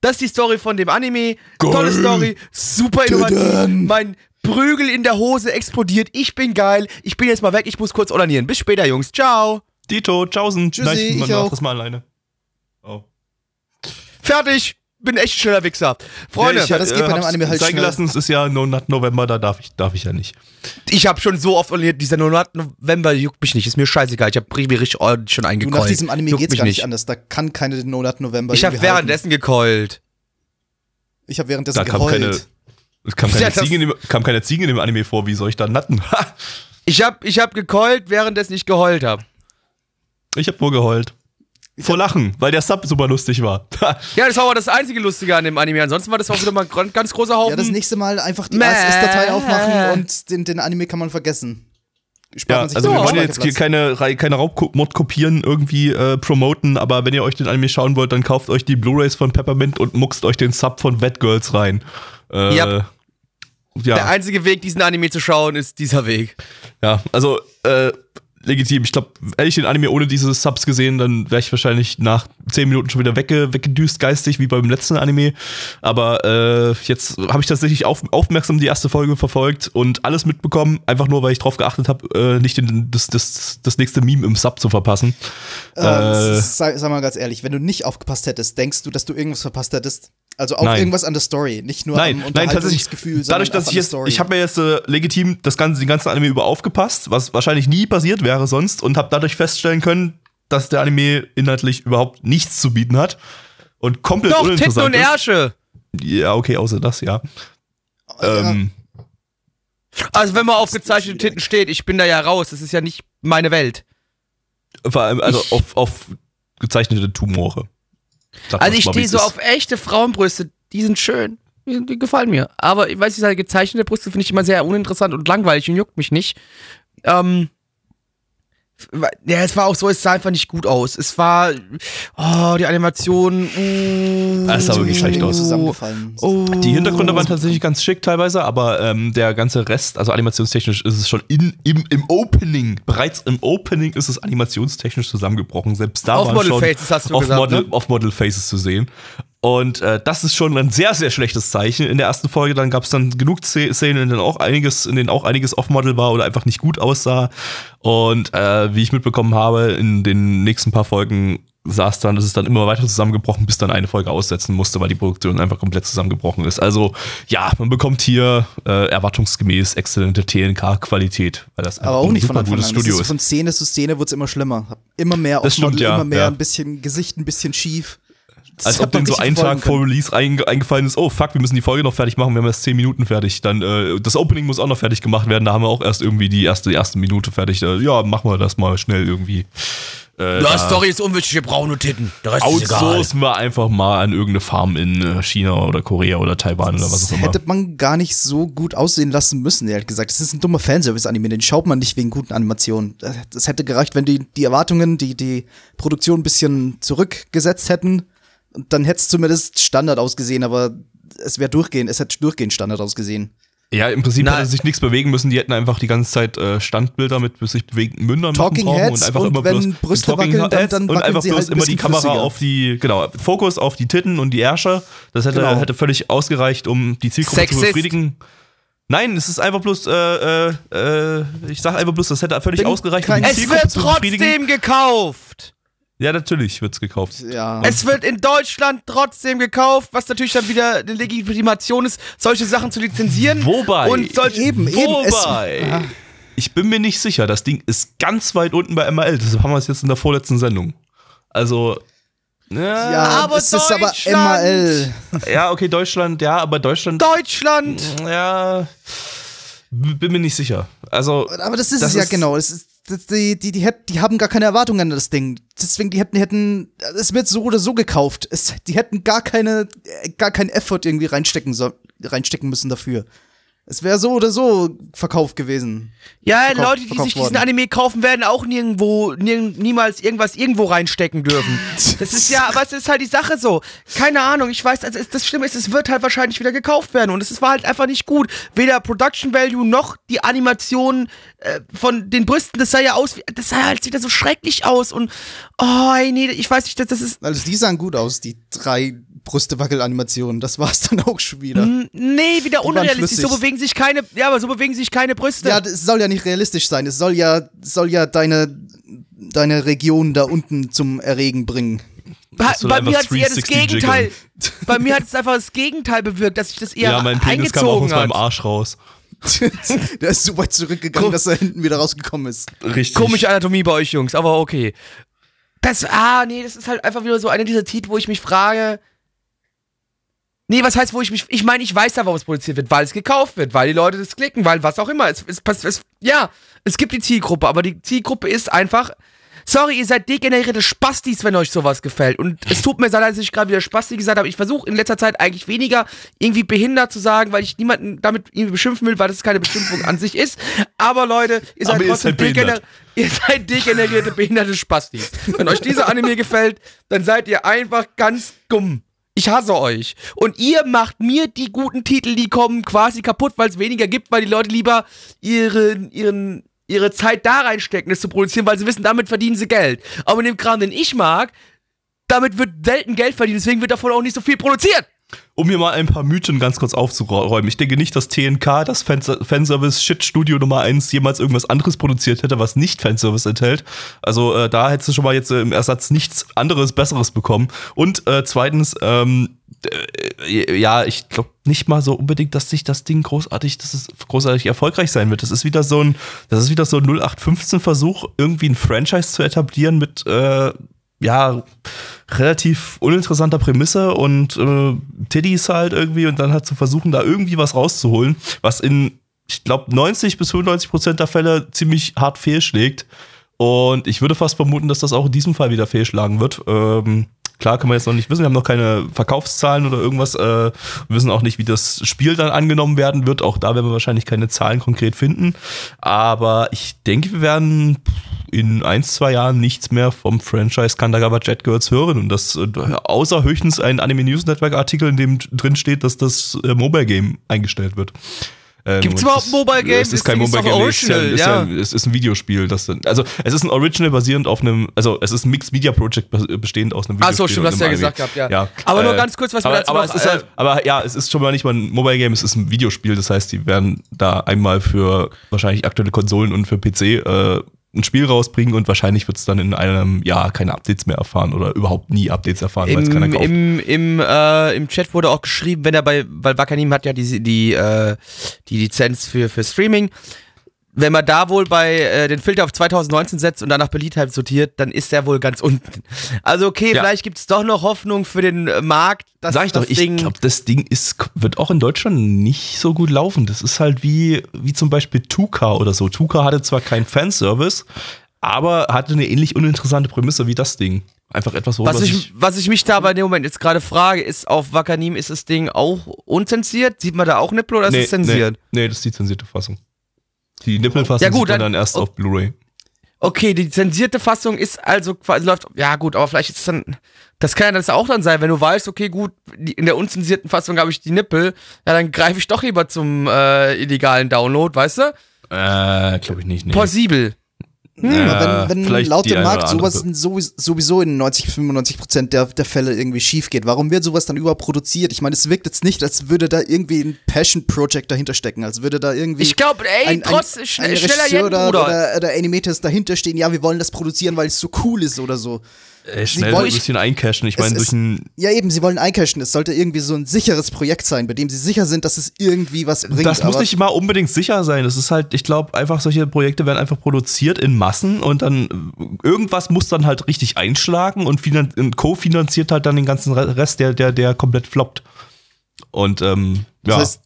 Das ist die Story von dem Anime. Geil. Tolle Story, super innovativ. Mein Prügel in der Hose explodiert. Ich bin geil. Ich bin jetzt mal weg. Ich muss kurz ordinieren. Bis später, Jungs. Ciao. Dito, tschaußen. Tschüssi, Nein, ich man macht das mal alleine. Oh. Fertig. Bin echt ein schneller Wichser. Freunde, ja, ich, das geht bei dem Anime halt sein gelassen, es ist ja No Nut November, da darf ich, darf ich ja nicht. Ich habe schon so oft ordiniert, dieser No Nut November juckt mich nicht, ist mir scheißegal. Ich habe mir richtig ordentlich schon eingekeult. nach diesem Anime juckt geht's gar nicht anders, da kann keine No Nut November Ich habe währenddessen gekeult. Ich habe währenddessen da geheult. Keine, es kam keine, ja, Ziegen in dem, kam keine Ziegen in dem Anime vor, wie soll ich da natten? ich hab, ich hab gekeult, währenddessen ich geheult habe. Ich hab nur geheult. Vor Lachen, weil der Sub super lustig war. ja, das war aber das einzige Lustige an dem Anime. Ansonsten war das auch wieder mal ein ganz großer Haufen. Ja, das nächste Mal einfach die ASS-Datei aufmachen und den, den Anime kann man vergessen. ja, also wir wollen jetzt hier keine, keine Raubmord kopieren irgendwie äh, promoten, aber wenn ihr euch den Anime schauen wollt, dann kauft euch die Blu-Rays von Peppermint und muckst euch den Sub von Wet Girls rein. Äh, yep. ja. Der einzige Weg, diesen Anime zu schauen, ist dieser Weg. Ja, also äh, legitim. Ich glaube, hätte ich den Anime ohne diese Subs gesehen, dann wäre ich wahrscheinlich nach 10 Minuten schon wieder wegge weggedüst geistig, wie beim letzten Anime. Aber äh, jetzt habe ich tatsächlich auf aufmerksam die erste Folge verfolgt und alles mitbekommen, einfach nur, weil ich darauf geachtet habe, äh, nicht den, das, das, das nächste Meme im Sub zu verpassen. Äh, äh, sag, sag mal ganz ehrlich, wenn du nicht aufgepasst hättest, denkst du, dass du irgendwas verpasst hättest? Also auch nein. irgendwas an der Story, nicht nur nein, am nein, tatsächlich, Gefühl, dadurch, dass ich jetzt, ich habe mir jetzt äh, legitim das ganze, den ganzen Anime über aufgepasst, was wahrscheinlich nie passiert wäre sonst und habe dadurch feststellen können, dass der Anime inhaltlich überhaupt nichts zu bieten hat und komplett Doch, uninteressant Titten und Ärsche. Ja, okay, außer das, ja. Oh, ähm, also wenn man auf gezeichnete Titten steht, ich bin da ja raus, das ist ja nicht meine Welt. Vor allem, also auf, auf gezeichnete Tumore. Sag also ich stehe so auf echte Frauenbrüste, die sind schön. Die, die gefallen mir. Aber ich weiß nicht, gezeichnete Brüste finde ich immer sehr uninteressant und langweilig und juckt mich nicht. Ähm, ja, es war auch so, es sah einfach nicht gut aus. Es war, oh, die Animation. Uh, es sah wirklich schlecht aus. Zusammengefallen. Oh, die Hintergründe waren tatsächlich ganz schick teilweise, aber ähm, der ganze Rest, also animationstechnisch, ist es schon in, im, im Opening, bereits im Opening ist es animationstechnisch zusammengebrochen. Selbst da waren schon Faces, hast du Off-Model ne? Off Faces zu sehen. Und äh, das ist schon ein sehr, sehr schlechtes Zeichen. In der ersten Folge dann gab es dann genug Szenen, in denen auch einiges, in denen auch einiges Off-Model war oder einfach nicht gut aussah. Und äh, wie ich mitbekommen habe, in den nächsten paar Folgen es dann, dass es dann immer weiter zusammengebrochen, bis dann eine Folge aussetzen musste, weil die Produktion einfach komplett zusammengebrochen ist. Also ja, man bekommt hier äh, erwartungsgemäß exzellente TNK-Qualität, weil das Aber auch nicht von Anfang an. Studio ist. Von Szene zu Szene wird es immer schlimmer. Immer mehr das stimmt, ja, immer mehr ja. ein bisschen Gesicht, ein bisschen schief. Als ob denen so ein Tag vor Release eingefallen ist, oh fuck, wir müssen die Folge noch fertig machen, wir haben erst 10 Minuten fertig. Dann äh, das Opening muss auch noch fertig gemacht werden, da haben wir auch erst irgendwie die erste, die erste Minute fertig. Äh, ja, machen wir das mal schnell irgendwie. Äh, ja, Story ist unwichtig, wir brauchen nur Titten. Der Rest Outsourcen wir einfach mal an irgendeine Farm in äh, China oder Korea oder Taiwan das oder was auch immer. hätte man gar nicht so gut aussehen lassen müssen, ehrlich gesagt. Das ist ein dummer Fanservice-Anime, den schaut man nicht wegen guten Animationen. Das hätte gereicht, wenn die, die Erwartungen, die die Produktion ein bisschen zurückgesetzt hätten und dann hätte es zumindest Standard ausgesehen, aber es wäre durchgehend, es hätte durchgehend Standard ausgesehen. Ja, im Prinzip hätte sich nichts bewegen müssen. Die hätten einfach die ganze Zeit äh, Standbilder mit sich bewegten Mündern Talking machen Heads und einfach und immer wenn bloß Brüste Talking wackeln, Heads dann, dann und einfach bloß halt immer die Kamera flüssiger. auf die, genau, Fokus auf die Titten und die Ärsche. Das hätte, genau. hätte völlig ausgereicht, um die Zielgruppe Sexist. zu befriedigen. Nein, es ist einfach bloß, äh, äh, äh ich sag einfach bloß, das hätte völlig Bin ausgereicht, um die Zielgruppe zu befriedigen. Es wird trotzdem gekauft. Ja, natürlich wird's gekauft. Ja. Es wird in Deutschland trotzdem gekauft, was natürlich dann wieder eine Legitimation ist, solche Sachen zu lizenzieren. Wobei. Und solche, eben, wobei. Eben, ich bin mir nicht sicher. Das Ding ist ganz weit unten bei MRL. Deshalb haben wir es jetzt in der vorletzten Sendung. Also. Ja, ja aber es ist aber MRL. Ja, okay, Deutschland, ja, aber Deutschland. Deutschland! Ja. Bin mir nicht sicher. Also. Aber das ist das es ja genau. Es ist die, die, die, hätten, die haben gar keine Erwartungen an das Ding. Deswegen, die hätten, hätten, es wird so oder so gekauft. Es, die hätten gar keine, gar keinen Effort irgendwie reinstecken, so, reinstecken müssen dafür. Es wäre so oder so verkauft gewesen. Ja, verkauf, Leute, die sich diesen Anime kaufen, werden auch nirgendwo, nirg niemals irgendwas irgendwo reinstecken dürfen. Das ist ja, aber es ist halt die Sache so. Keine Ahnung, ich weiß, also das Schlimme ist, es wird halt wahrscheinlich wieder gekauft werden und es war halt einfach nicht gut. Weder Production Value noch die Animation äh, von den Brüsten, das sah ja aus, das sah halt wieder so schrecklich aus und oh, nee, ich weiß nicht, das, das ist. Also die sahen gut aus, die drei Brüstewackel-Animationen. Das war es dann auch schon wieder. Nee, wieder Die unrealistisch. So bewegen sich keine, ja, aber so bewegen sich keine Brüste. Ja, es soll ja nicht realistisch sein. Es soll ja, soll ja deine, deine Region da unten zum Erregen bringen. Bei, bei mir hat es eher das Gegenteil. bei mir hat es einfach das Gegenteil bewirkt, dass ich das eher Ja, mein Penis kam auch aus meinem Arsch raus. Der ist so weit zurückgegangen, dass er hinten wieder rausgekommen ist. Richtig. Komische Anatomie bei euch Jungs, aber okay. Das, ah, nee, das ist halt einfach wieder so einer dieser Titel, wo ich mich frage, Nee, was heißt, wo ich mich. Ich meine, ich weiß ja, warum es produziert wird, weil es gekauft wird, weil die Leute das klicken, weil was auch immer. Es, es, es, ja, es gibt die Zielgruppe, aber die Zielgruppe ist einfach Sorry, ihr seid degenerierte Spastis, wenn euch sowas gefällt. Und es tut mir sehr leid, dass ich gerade wieder Spasti gesagt habe. Ich versuche in letzter Zeit eigentlich weniger irgendwie behindert zu sagen, weil ich niemanden damit irgendwie beschimpfen will, weil das keine Beschimpfung an sich ist. Aber Leute, ihr seid Aber trotzdem degeneriert. Ihr seid degenerierte, behinderte Spastis. Wenn euch dieser Anime gefällt, dann seid ihr einfach ganz dumm. Ich hasse euch. Und ihr macht mir die guten Titel, die kommen, quasi kaputt, weil es weniger gibt, weil die Leute lieber ihren, ihren, ihre Zeit da reinstecken, das zu produzieren, weil sie wissen, damit verdienen sie Geld. Aber in dem Kram, den ich mag, damit wird selten Geld verdient, deswegen wird davon auch nicht so viel produziert. Um hier mal ein paar Mythen ganz kurz aufzuräumen. Ich denke nicht, dass TNK, das Fanservice-Shit-Studio Nummer 1, jemals irgendwas anderes produziert hätte, was nicht Fanservice enthält. Also äh, da hättest du schon mal jetzt äh, im Ersatz nichts anderes, Besseres bekommen. Und äh, zweitens, ähm, äh, ja, ich glaube nicht mal so unbedingt, dass sich das Ding großartig, dass es großartig erfolgreich sein wird. Das ist wieder so ein, das ist wieder so ein 0815 Versuch, irgendwie ein Franchise zu etablieren mit äh, ja, relativ uninteressanter Prämisse und äh, Teddys halt irgendwie und dann halt zu versuchen, da irgendwie was rauszuholen, was in, ich glaube, 90 bis 95 Prozent der Fälle ziemlich hart fehlschlägt. Und ich würde fast vermuten, dass das auch in diesem Fall wieder fehlschlagen wird. Ähm, Klar, können wir jetzt noch nicht wissen, wir haben noch keine Verkaufszahlen oder irgendwas. Äh, wissen auch nicht, wie das Spiel dann angenommen werden wird. Auch da werden wir wahrscheinlich keine Zahlen konkret finden. Aber ich denke, wir werden in ein, zwei Jahren nichts mehr vom Franchise Kandagawa Jet Girls hören. Und das äh, außer höchstens ein Anime News Network Artikel, in dem drin steht, dass das äh, Mobile Game eingestellt wird. Ähm, Gibt es überhaupt Mobile Games? Es ist kein Mobile Game, es ist, ja, ja. es ist ein Videospiel. Das, also es ist ein Original basierend auf einem, also es ist ein Mixed Media Project bestehend aus einem Videospiel. Achso, stimmt, hast du ja gesagt gehabt, ja. ja. Aber äh, nur ganz kurz, was aber, wir dazu aber, noch, es ist halt, äh, aber ja, es ist schon mal nicht mal ein Mobile Game, es ist ein Videospiel. Das heißt, die werden da einmal für wahrscheinlich aktuelle Konsolen und für PC äh, ein Spiel rausbringen und wahrscheinlich wird es dann in einem Jahr keine Updates mehr erfahren oder überhaupt nie Updates erfahren, weil es keiner kauft. Im, im, äh, Im Chat wurde auch geschrieben, wenn er bei, weil Wakanim hat ja die, die, äh, die Lizenz für, für Streaming wenn man da wohl bei äh, den Filter auf 2019 setzt und dann nach Beliebtheit sortiert, dann ist der wohl ganz unten. Also okay, ja. vielleicht gibt es doch noch Hoffnung für den äh, Markt. Dass Sag ich doch, ich glaube, das Ding ist, wird auch in Deutschland nicht so gut laufen. Das ist halt wie, wie zum Beispiel Tuka oder so. Tuka hatte zwar keinen Fanservice, aber hatte eine ähnlich uninteressante Prämisse wie das Ding. Einfach etwas, was ich, was ich mich da bei dem Moment jetzt gerade frage, ist auf Wakanim ist das Ding auch unzensiert? Sieht man da auch Nippel oder nee, ist es zensiert? Nee, nee, das ist die zensierte Fassung. Die Nippelfassung ja, gut, dann, dann erst auf Blu-ray. Okay, die zensierte Fassung ist also quasi läuft. Ja, gut, aber vielleicht ist es dann. Das kann ja das auch dann sein, wenn du weißt, okay, gut, in der unzensierten Fassung habe ich die Nippel, ja, dann greife ich doch lieber zum äh, illegalen Download, weißt du? Äh, glaube ich nicht. Nee. Possibel. Hm, ja, wenn, wenn laut dem Markt sowas sowieso in 90, 95 Prozent der, der Fälle irgendwie schief geht, warum wird sowas dann überhaupt produziert? Ich meine, es wirkt jetzt nicht, als würde da irgendwie ein Passion-Project dahinter stecken, als würde da irgendwie. Ich glaube, ey, ein, trotz ein, ein schneller oder, oder, oder Animators dahinter stehen, ja, wir wollen das produzieren, weil es so cool ist oder so. Äh, schnell wollen, ein bisschen eincashen. Ich meine, durch ein. Ja, eben, sie wollen eincashen. Es sollte irgendwie so ein sicheres Projekt sein, bei dem sie sicher sind, dass es irgendwie was bringt. Das muss nicht mal unbedingt sicher sein. Das ist halt, ich glaube, einfach solche Projekte werden einfach produziert in Massen und dann irgendwas muss dann halt richtig einschlagen und, und co-finanziert halt dann den ganzen Rest, der, der, der komplett floppt. Und ähm, ja. Das heißt,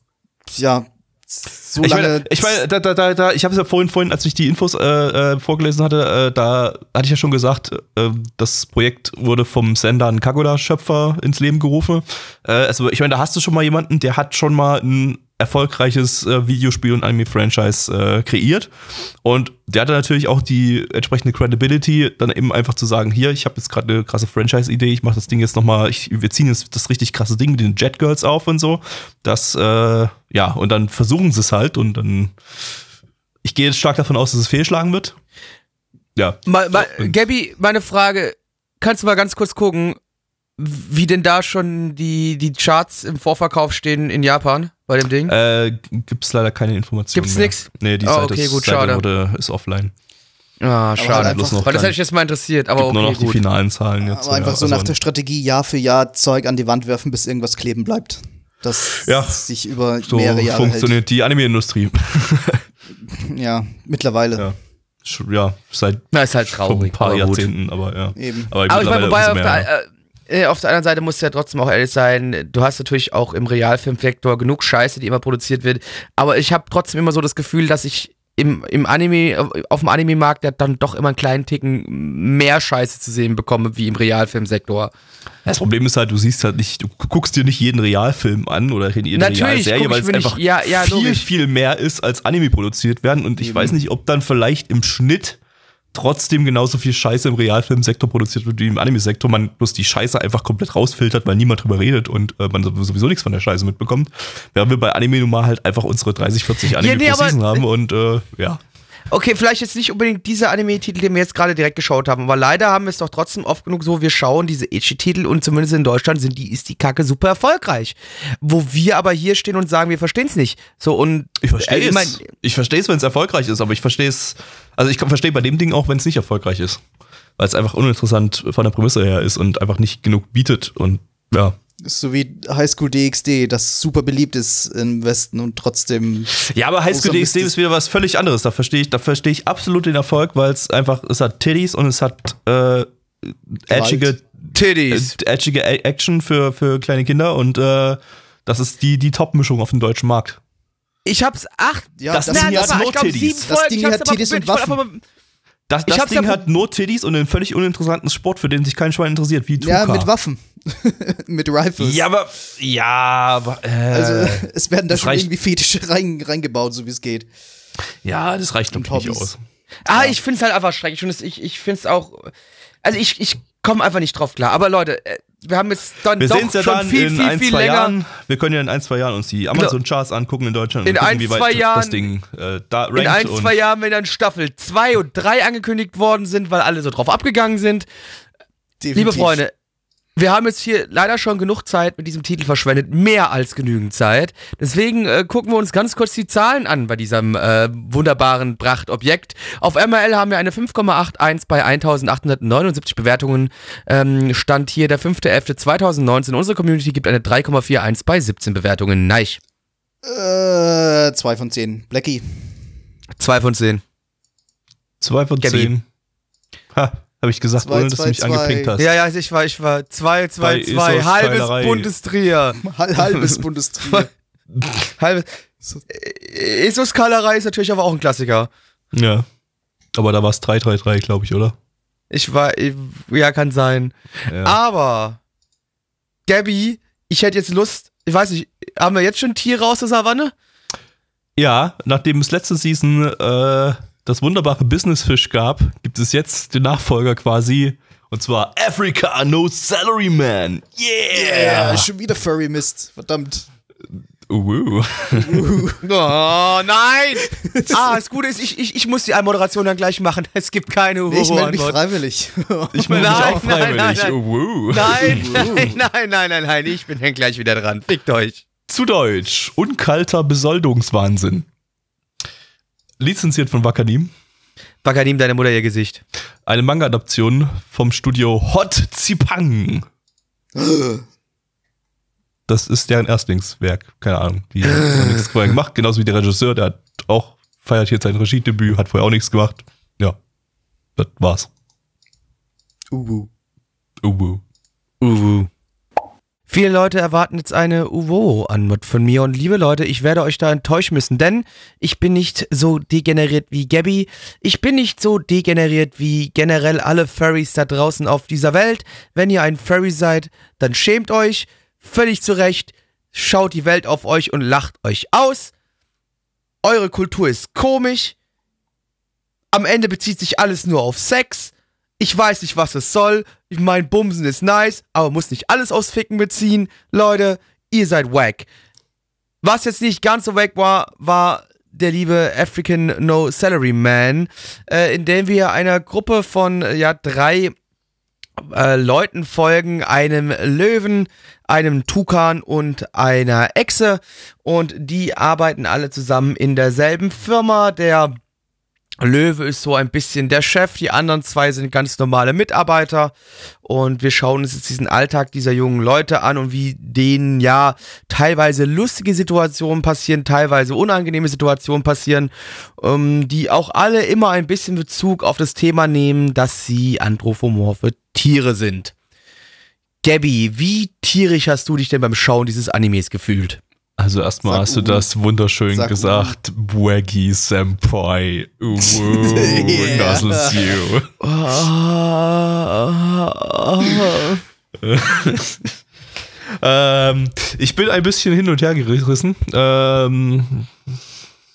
ja, so ich meine, ich meine, da, da, da, da, ich habe es ja vorhin, vorhin, als ich die Infos äh, äh, vorgelesen hatte, äh, da hatte ich ja schon gesagt, äh, das Projekt wurde vom Sender Kagoda-Schöpfer ins Leben gerufen. Äh, also, ich meine, da hast du schon mal jemanden, der hat schon mal ein erfolgreiches äh, Videospiel und Anime-Franchise äh, kreiert. Und der hatte natürlich auch die entsprechende Credibility, dann eben einfach zu sagen, hier, ich habe jetzt gerade eine krasse Franchise-Idee, ich mache das Ding jetzt nochmal, wir ziehen jetzt das richtig krasse Ding mit den Jet Girls auf und so. Das, äh, ja, und dann versuchen sie es halt und dann, ich gehe jetzt stark davon aus, dass es fehlschlagen wird. Ja. Mal, mal, Gabby, meine Frage, kannst du mal ganz kurz gucken, wie denn da schon die, die Charts im Vorverkauf stehen in Japan bei dem Ding? Äh, gibt's leider keine Informationen. Gibt's mehr. nix? Nee, die oh, Seite, okay, gut, Seite wurde, ist offline. Ah, schade. Halt einfach, Weil das hätte ich jetzt mal interessiert, aber okay, nur noch gut. die finalen Zahlen jetzt. Aber einfach ja, so also nach der Strategie Jahr für Jahr Zeug an die Wand werfen, bis irgendwas kleben bleibt. Das ja, sich über so mehrere Jahre funktioniert hält. die Anime-Industrie. ja, mittlerweile. Ja ja, seit Na, ist halt traurig, ein paar Jahrzehnten, aber ja. Eben. Aber, aber ich meine, wobei auf der, äh, auf der anderen Seite muss ja trotzdem auch ehrlich sein, du hast natürlich auch im Realfilmvektor genug Scheiße, die immer produziert wird, aber ich habe trotzdem immer so das Gefühl, dass ich im, im Anime, auf dem Anime-Markt ja dann doch immer einen kleinen Ticken mehr Scheiße zu sehen bekomme, wie im Realfilmsektor. Das Problem ist halt, du siehst halt nicht, du guckst dir nicht jeden Realfilm an oder jede Natürlich, Realserie, weil es einfach ja, ja, viel, logisch. viel mehr ist, als Anime produziert werden. Und ich mhm. weiß nicht, ob dann vielleicht im Schnitt trotzdem genauso viel Scheiße im Realfilmsektor produziert wird wie im Anime-Sektor, man bloß die Scheiße einfach komplett rausfiltert, weil niemand drüber redet und äh, man sowieso nichts von der Scheiße mitbekommt. Während wir bei Anime nun mal halt einfach unsere 30, 40 Anime ja, nee, pro Season haben und äh, ja. Okay, vielleicht jetzt nicht unbedingt dieser Anime-Titel, den wir jetzt gerade direkt geschaut haben, aber leider haben wir es doch trotzdem oft genug so, wir schauen diese Ichi-Titel und zumindest in Deutschland sind die, ist die Kacke super erfolgreich. Wo wir aber hier stehen und sagen, wir verstehen es nicht. So und ich verstehe äh, es. Ich verstehe es, wenn es erfolgreich ist, aber ich verstehe es, also ich verstehe bei dem Ding auch, wenn es nicht erfolgreich ist. Weil es einfach uninteressant von der Prämisse her ist und einfach nicht genug bietet und ja so wie Highschool DxD, das super beliebt ist im Westen und trotzdem. Ja, aber Highschool DxD ist wieder was völlig anderes. Da verstehe ich, da verstehe ich absolut den Erfolg, weil es einfach, es hat Titties und es hat äh, edgige Titties. Äh, edgige Action für, für kleine Kinder und äh, das ist die, die Top-Mischung auf dem deutschen Markt. Ich hab's acht. Ja, das, das Ding hat nur Titties. Das Ding hat Titties und Waffen. Das, das Ding hat nur Titties und einen völlig uninteressanten Sport, für den sich kein Schwein interessiert, wie Tuka. Ja, mit Waffen. mit Rifles. Ja, aber. Ja, aber. Äh, also, es werden da schon irgendwie Fetische rein, reingebaut, so wie es geht. Ja, das reicht noch nicht aus. Ah, ja. ich find's halt einfach schrecklich. Und ich, ich find's auch. Also, ich, ich komme einfach nicht drauf klar. Aber Leute, äh, wir haben jetzt dann wir doch ja schon dann viel, in viel, ein, viel länger. Jahren, wir können ja in ein, zwei Jahren uns die Amazon-Charts angucken in Deutschland in und gucken, ein, wie weit zwei Jahren, das Ding äh, da rankt. In ein, zwei Jahren, wenn dann Staffel 2 und 3 angekündigt worden sind, weil alle so drauf abgegangen sind. Definitiv. Liebe Freunde, wir haben jetzt hier leider schon genug Zeit mit diesem Titel verschwendet, mehr als genügend Zeit. Deswegen äh, gucken wir uns ganz kurz die Zahlen an bei diesem äh, wunderbaren Prachtobjekt. Auf MRL haben wir eine 5,81 bei 1879 Bewertungen. Ähm, stand hier der 5.11.2019. Unsere Community gibt eine 3,41 bei 17 Bewertungen. Neich. Äh, 2 von 10. Blackie. 2 von 10. 2 von 10. Ha. Habe ich gesagt, zwei, ohne dass zwei, du mich zwei. angepinkt hast. Ja, ja, ich war, ich war 2, 2, 2, halbes Bundestrier. halbes Bundestrier. halbes. ESO-Skalerei ist natürlich aber auch ein Klassiker. Ja. Aber da war es 3-3-3, glaube ich, oder? Ich war, ja, kann sein. Ja. Aber, Gabby, ich hätte jetzt Lust, ich weiß nicht, haben wir jetzt schon Tiere aus der Savanne? Ja, nachdem es letzte Season äh, das wunderbare Businessfish gab, gibt es jetzt den Nachfolger quasi. Und zwar Africa No Salary Man. Yeah! yeah schon wieder Furry Mist. Verdammt. Uh. oh nein! Ah, das Gute ist, ich, ich, ich muss die Moderation dann gleich machen. Es gibt keine Uhu. Nee, ich melde mich freiwillig. Ich melde mich auch freiwillig. Nein, nein, uh. nein, nein, nein, nein, nein, nein, ich bin dann gleich wieder dran. Fickt euch. Zu Deutsch. Unkalter Besoldungswahnsinn. Lizenziert von Wakanim. Wakanim, deine Mutter ihr Gesicht. Eine Manga-Adaption vom Studio Hot Zipang. Das ist deren Erstlingswerk. Keine Ahnung. Die haben nichts vorher gemacht. Genauso wie der Regisseur, der hat auch, feiert jetzt sein Regiedebüt, hat vorher auch nichts gemacht. Ja. Das war's. Uwu. Uwu. Uwu. Viele Leute erwarten jetzt eine Uwo-Antwort von mir und liebe Leute, ich werde euch da enttäuschen müssen, denn ich bin nicht so degeneriert wie Gabby, ich bin nicht so degeneriert wie generell alle Furries da draußen auf dieser Welt. Wenn ihr ein Furry seid, dann schämt euch, völlig zu Recht, schaut die Welt auf euch und lacht euch aus. Eure Kultur ist komisch. Am Ende bezieht sich alles nur auf Sex. Ich weiß nicht, was es soll. Ich mein, Bumsen ist nice, aber muss nicht alles aus Ficken beziehen. Leute, ihr seid wack. Was jetzt nicht ganz so wack war, war der liebe African No Salary Man, äh, in dem wir einer Gruppe von ja drei äh, Leuten folgen, einem Löwen, einem Tukan und einer Echse und die arbeiten alle zusammen in derselben Firma. Der Löwe ist so ein bisschen der Chef, die anderen zwei sind ganz normale Mitarbeiter und wir schauen uns jetzt diesen Alltag dieser jungen Leute an und wie denen ja teilweise lustige Situationen passieren, teilweise unangenehme Situationen passieren, ähm, die auch alle immer ein bisschen Bezug auf das Thema nehmen, dass sie anthropomorphe Tiere sind. Gabby, wie tierisch hast du dich denn beim Schauen dieses Animes gefühlt? Also erstmal hast du das wunderschön Sag gesagt. Bwaggy Senpai. Yeah. Nuzzles you. ähm, ich bin ein bisschen hin und her gerissen. Ähm,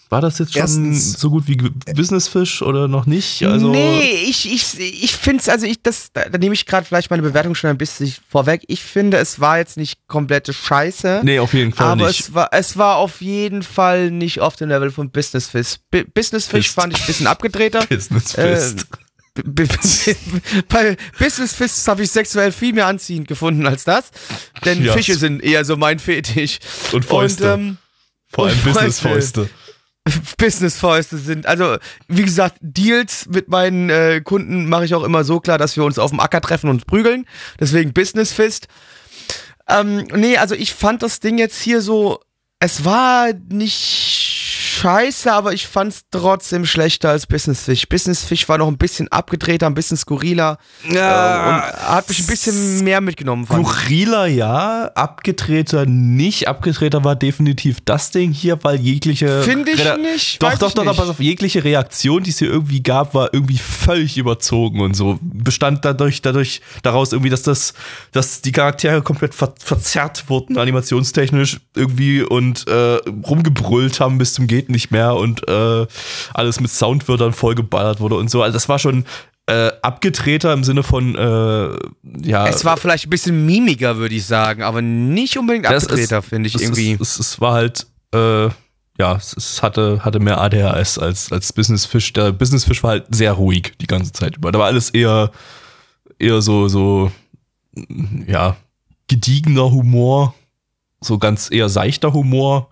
war das jetzt schon Erstens, so gut wie Businessfish oder noch nicht? Also nee, ich, ich, ich finde es, also ich, das, da, da nehme ich gerade vielleicht meine Bewertung schon ein bisschen vorweg. Ich finde, es war jetzt nicht komplette Scheiße. Nee, auf jeden Fall aber nicht. Aber es war, es war auf jeden Fall nicht auf dem Level von Businessfish. B Businessfish fand ich ein bisschen abgedrehter. Businessfist. Äh, bei Business Fists habe ich sexuell viel mehr anziehend gefunden als das. Denn ja. Fische sind eher so mein Fetisch. Und Fäuste. Und, ähm, Vor allem Business-Fäuste. Business-Fäuste sind. Also, wie gesagt, Deals mit meinen äh, Kunden mache ich auch immer so klar, dass wir uns auf dem Acker treffen und prügeln. Deswegen Business-Fist. Ähm, nee, also ich fand das Ding jetzt hier so, es war nicht scheiße, aber ich fand es trotzdem schlechter als Business Fish. Business Fish war noch ein bisschen abgedrehter, ein bisschen skurriler. Ja, äh, und hat mich ein bisschen mehr mitgenommen. Skurriler ja, abgedrehter nicht. Abgedrehter war definitiv das Ding hier, weil jegliche. Finde ich Re nicht. Doch, doch, doch, doch, pass auf, jegliche Reaktion, die es hier irgendwie gab, war irgendwie völlig überzogen und so. Bestand dadurch, dadurch daraus irgendwie, dass das, dass die Charaktere komplett ver verzerrt wurden, animationstechnisch irgendwie und äh, rumgebrüllt haben bis zum Geht geht nicht mehr und äh, alles mit Soundwörtern vollgeballert wurde und so. Also das war schon äh, abgedrehter im Sinne von, äh, ja. Es war vielleicht ein bisschen mimiger, würde ich sagen, aber nicht unbedingt abgedrehter, finde ich es, irgendwie. Es, es, es, war halt, äh, ja, es, hatte, hatte mehr ADHS als, als Business Fish. Der Business Fish war halt sehr ruhig die ganze Zeit über. Da war alles eher, eher so, so, ja, gediegener Humor, so ganz eher seichter Humor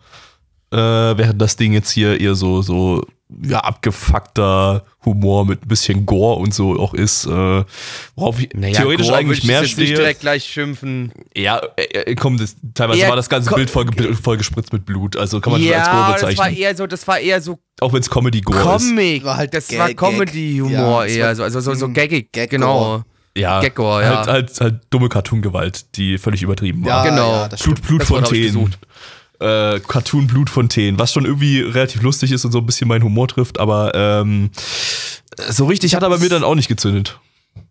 äh, während das Ding jetzt hier eher so, so ja, abgefuckter Humor mit ein bisschen Gore und so auch ist, äh, worauf ich naja, theoretisch Gore eigentlich mehr stehe. nicht direkt gleich schimpfen. Ja, äh, äh komm, das, teilweise eher war das ganze Bild voll, voll, gespritzt mit Blut, also kann man ja, als Gore bezeichnen. das war eher so, das war eher so auch wenn es Comedy Gore Comic. ist. War halt das Gag, war Comedy Humor ja, eher so, also so so gaggig, Gag genau. Ja, Gag-Gore, ja. Halt, halt, halt dumme Cartoon-Gewalt, die völlig übertrieben war. Ja, genau. Ja, Blut, Blutfontänen äh, Cartoon-Blutfontänen, was schon irgendwie relativ lustig ist und so ein bisschen meinen Humor trifft, aber ähm, so richtig hat er bei mir dann auch nicht gezündet.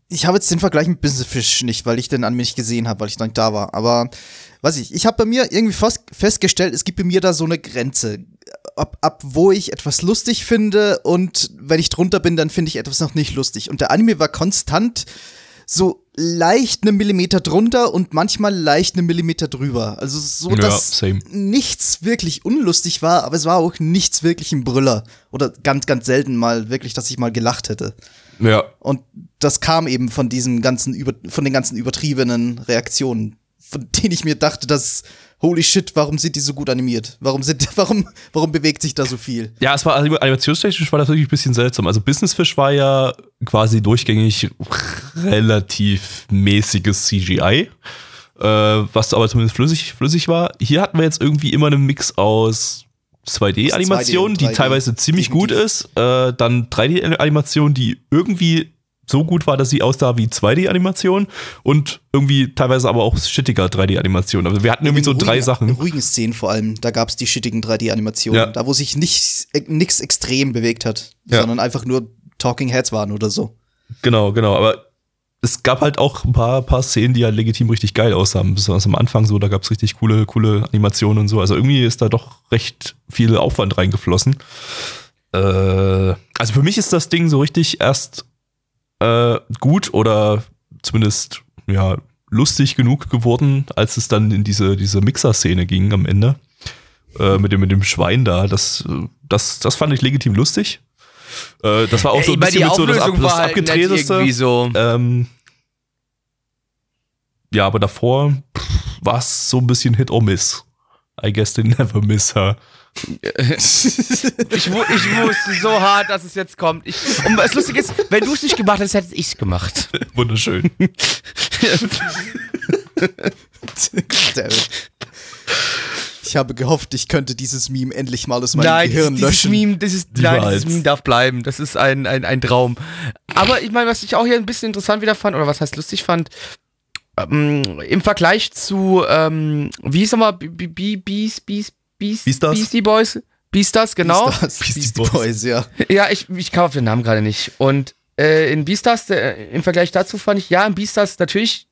Ich habe jetzt den Vergleich mit Business Fish nicht, weil ich den an mir nicht gesehen habe, weil ich noch nicht da war. Aber weiß ich, ich habe bei mir irgendwie festgestellt, es gibt bei mir da so eine Grenze. Ab, ab wo ich etwas lustig finde und wenn ich drunter bin, dann finde ich etwas noch nicht lustig. Und der Anime war konstant so leicht einen Millimeter drunter und manchmal leicht einen Millimeter drüber. Also so, dass ja, nichts wirklich unlustig war, aber es war auch nichts wirklich ein Brüller. Oder ganz, ganz selten mal wirklich, dass ich mal gelacht hätte. Ja. Und das kam eben von diesem ganzen, über, von den ganzen übertriebenen Reaktionen, von denen ich mir dachte, dass holy shit, warum sind die so gut animiert? Warum sind, warum, warum bewegt sich da so viel? Ja, es war animationstechnisch war das wirklich ein bisschen seltsam. Also Business Fish war ja quasi durchgängig relativ mäßiges CGI, äh, was aber zumindest flüssig, flüssig war. Hier hatten wir jetzt irgendwie immer einen Mix aus 2D-Animation, die teilweise ziemlich gut ist, äh, dann 3D-Animation, die irgendwie so gut war, dass sie aussah wie 2D-Animation und irgendwie teilweise aber auch shittiger 3D-Animation. Also wir hatten irgendwie so ruhigen, drei Sachen. In ruhigen Szenen vor allem, da gab es die shittigen 3D-Animationen, ja. da wo sich nichts nichts extrem bewegt hat, ja. sondern einfach nur Talking Heads waren oder so. Genau, genau, aber es gab halt auch ein paar, paar Szenen, die halt legitim richtig geil aussahen. Besonders am Anfang so, da gab es richtig coole, coole Animationen und so. Also irgendwie ist da doch recht viel Aufwand reingeflossen. Äh, also für mich ist das Ding so richtig erst äh, gut oder zumindest ja lustig genug geworden, als es dann in diese, diese Mixer-Szene ging am Ende. Äh, mit, dem, mit dem Schwein da. Das, das, das fand ich legitim lustig. Äh, das war auch so ein bisschen mit so das, Ab, das halt abgedrehteste. So. Ähm, ja, aber davor war es so ein bisschen Hit or Miss. I guess they never miss her. ich, ich, wusste so hart, dass es jetzt kommt. Ich, und das Lustige ist, wenn du es nicht gemacht hättest, hätte ich es gemacht. Wunderschön. ich habe gehofft, ich könnte dieses Meme endlich mal aus meinem nein, Gehirn dieses löschen. Meme, dieses, nein, dieses Meme darf bleiben. Das ist ein, ein, ein Traum. Aber ich meine, was ich auch hier ein bisschen interessant wieder fand, oder was heißt lustig fand, ähm, im Vergleich zu, ähm, wie hieß nochmal, Beast, Beast, Beast? Beastie Boys. Beastars, genau. Beastars, Beastie, Beastie Boys. Boys, ja. Ja, ich, ich kam auf den Namen gerade nicht. Und äh, in Beastars, äh, im Vergleich dazu fand ich, ja, in Beastars natürlich,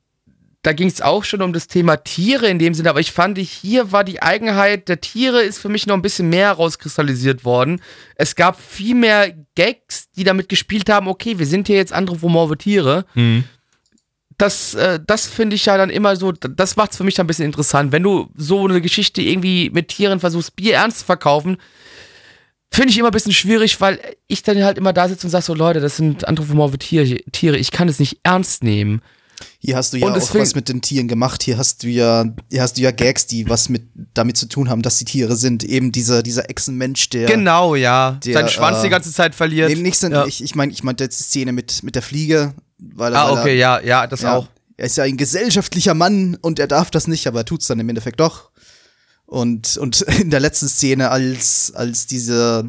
da ging es auch schon um das Thema Tiere in dem Sinne, aber ich fand, hier war die Eigenheit der Tiere ist für mich noch ein bisschen mehr herauskristallisiert worden. Es gab viel mehr Gags, die damit gespielt haben, okay, wir sind hier jetzt anthropomorphe Tiere. Mhm das, äh, das finde ich ja dann immer so, das macht es für mich dann ein bisschen interessant. Wenn du so eine Geschichte irgendwie mit Tieren versuchst, Bier ernst zu verkaufen, finde ich immer ein bisschen schwierig, weil ich dann halt immer da sitze und sage so, Leute, das sind anthropomorphe Tiere, ich kann es nicht ernst nehmen. Hier hast du ja auch was mit den Tieren gemacht. Hier hast du ja, hier hast du ja Gags, die was mit damit zu tun haben, dass die Tiere sind. Eben dieser, dieser Echsenmensch, der. Genau, ja. Der, Seinen Schwanz äh, die ganze Zeit verliert. Nee, nicht, ja. ich, ich meine, ich jetzt die Szene mit, mit der Fliege, weil, ah, weil okay, er, ja, ja, das ja, auch. Er ist ja ein gesellschaftlicher Mann und er darf das nicht, aber er tut es dann im Endeffekt doch. Und, und in der letzten Szene, als, als diese,